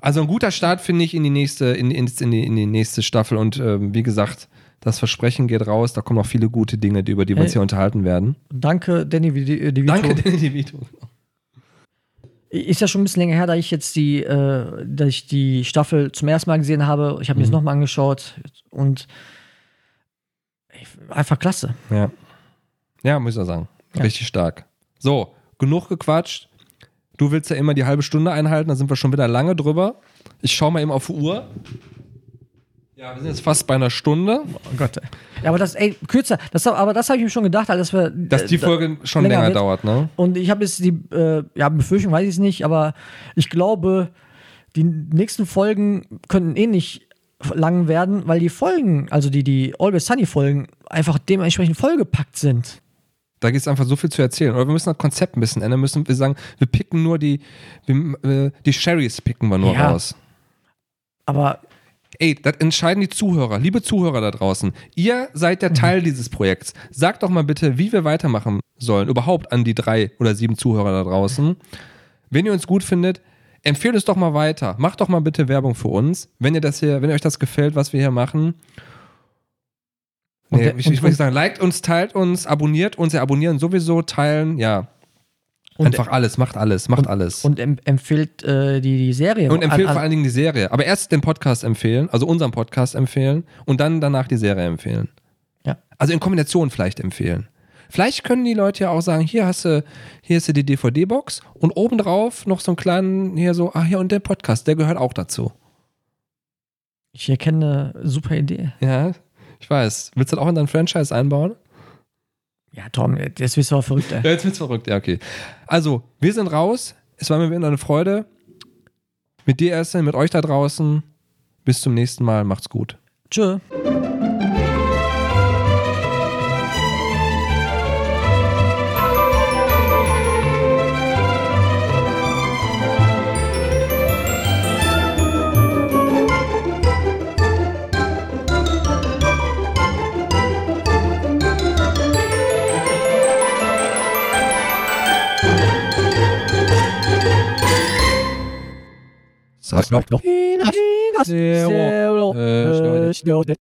Also ein guter Start finde ich in die nächste, in, in, in, die, in die nächste Staffel und ähm, wie gesagt, das Versprechen geht raus, da kommen noch viele gute Dinge, über die wir uns hier unterhalten werden. danke, Danny DeVito. Danke, Danny DeVito. Ist ja schon ein bisschen länger her, da ich jetzt die, äh, dass ich die Staffel zum ersten Mal gesehen habe. Ich habe mir das Mhm. nochmal angeschaut und einfach klasse. Ja. Ja, muss ich sagen. Ja. Richtig stark. So, genug gequatscht. Du willst ja immer die halbe Stunde einhalten, da sind wir schon wieder lange drüber. Ich schaue mal eben auf die Uhr. Ja, wir sind jetzt fast bei einer Stunde. Oh Gott. Ja, aber das, ey, kürzer. Das, aber das habe ich mir schon gedacht, dass wir. Dass die äh, Folge schon länger länger dauert, ne? Und ich habe jetzt die, äh, ja, Befürchtung weiß ich es nicht, aber ich glaube, die nächsten Folgen könnten eh nicht lang werden, weil die Folgen, also die, die Always Sunny Folgen, einfach dementsprechend vollgepackt sind. Da gibt es einfach so viel zu erzählen. Oder wir müssen das Konzept ein bisschen ändern. Müssen wir sagen, wir picken nur die, wir, äh, die Sherrys picken wir nur Ja. raus. Aber Ey, das entscheiden die Zuhörer. Liebe Zuhörer da draußen, ihr seid Mhm. der Teil dieses Projekts. Sagt doch mal bitte, wie wir weitermachen sollen. Überhaupt an die drei oder sieben Zuhörer da draußen. Wenn ihr uns gut findet, empfehlt uns doch mal weiter. Macht doch mal bitte Werbung für uns, wenn ihr das hier, wenn euch das gefällt, was wir hier machen. Und Nee, der- ich, und- ich wollte sagen, liked uns, teilt uns, abonniert uns, ja, abonnieren sowieso, teilen, ja. Und- Einfach alles, macht alles, macht alles. Und em empfiehlt äh, die, die Serie. Und empfehlt an, vor allen Dingen die Serie. Aber erst den Podcast empfehlen, also unseren Podcast empfehlen und dann danach die Serie empfehlen. Ja. Also in Kombination vielleicht empfehlen. Vielleicht können die Leute ja auch sagen, hier hast du, hier ist die DVD-Box und obendrauf noch so einen kleinen, hier so, ah hier und der Podcast, der gehört auch dazu. Ich erkenne eine super Idee. Ja, ich weiß. Willst du das auch in dein Franchise einbauen? Ja, Tom, bist du auch verrückt, ey. Jetzt wird's verrückt. Ja, okay. Also, wir sind raus. Es war mir wieder eine Freude. Mit dir, Essen, mit euch da draußen. Bis zum nächsten Mal. Macht's gut. Tschö. Sag noch. Sehr, Äh, äh,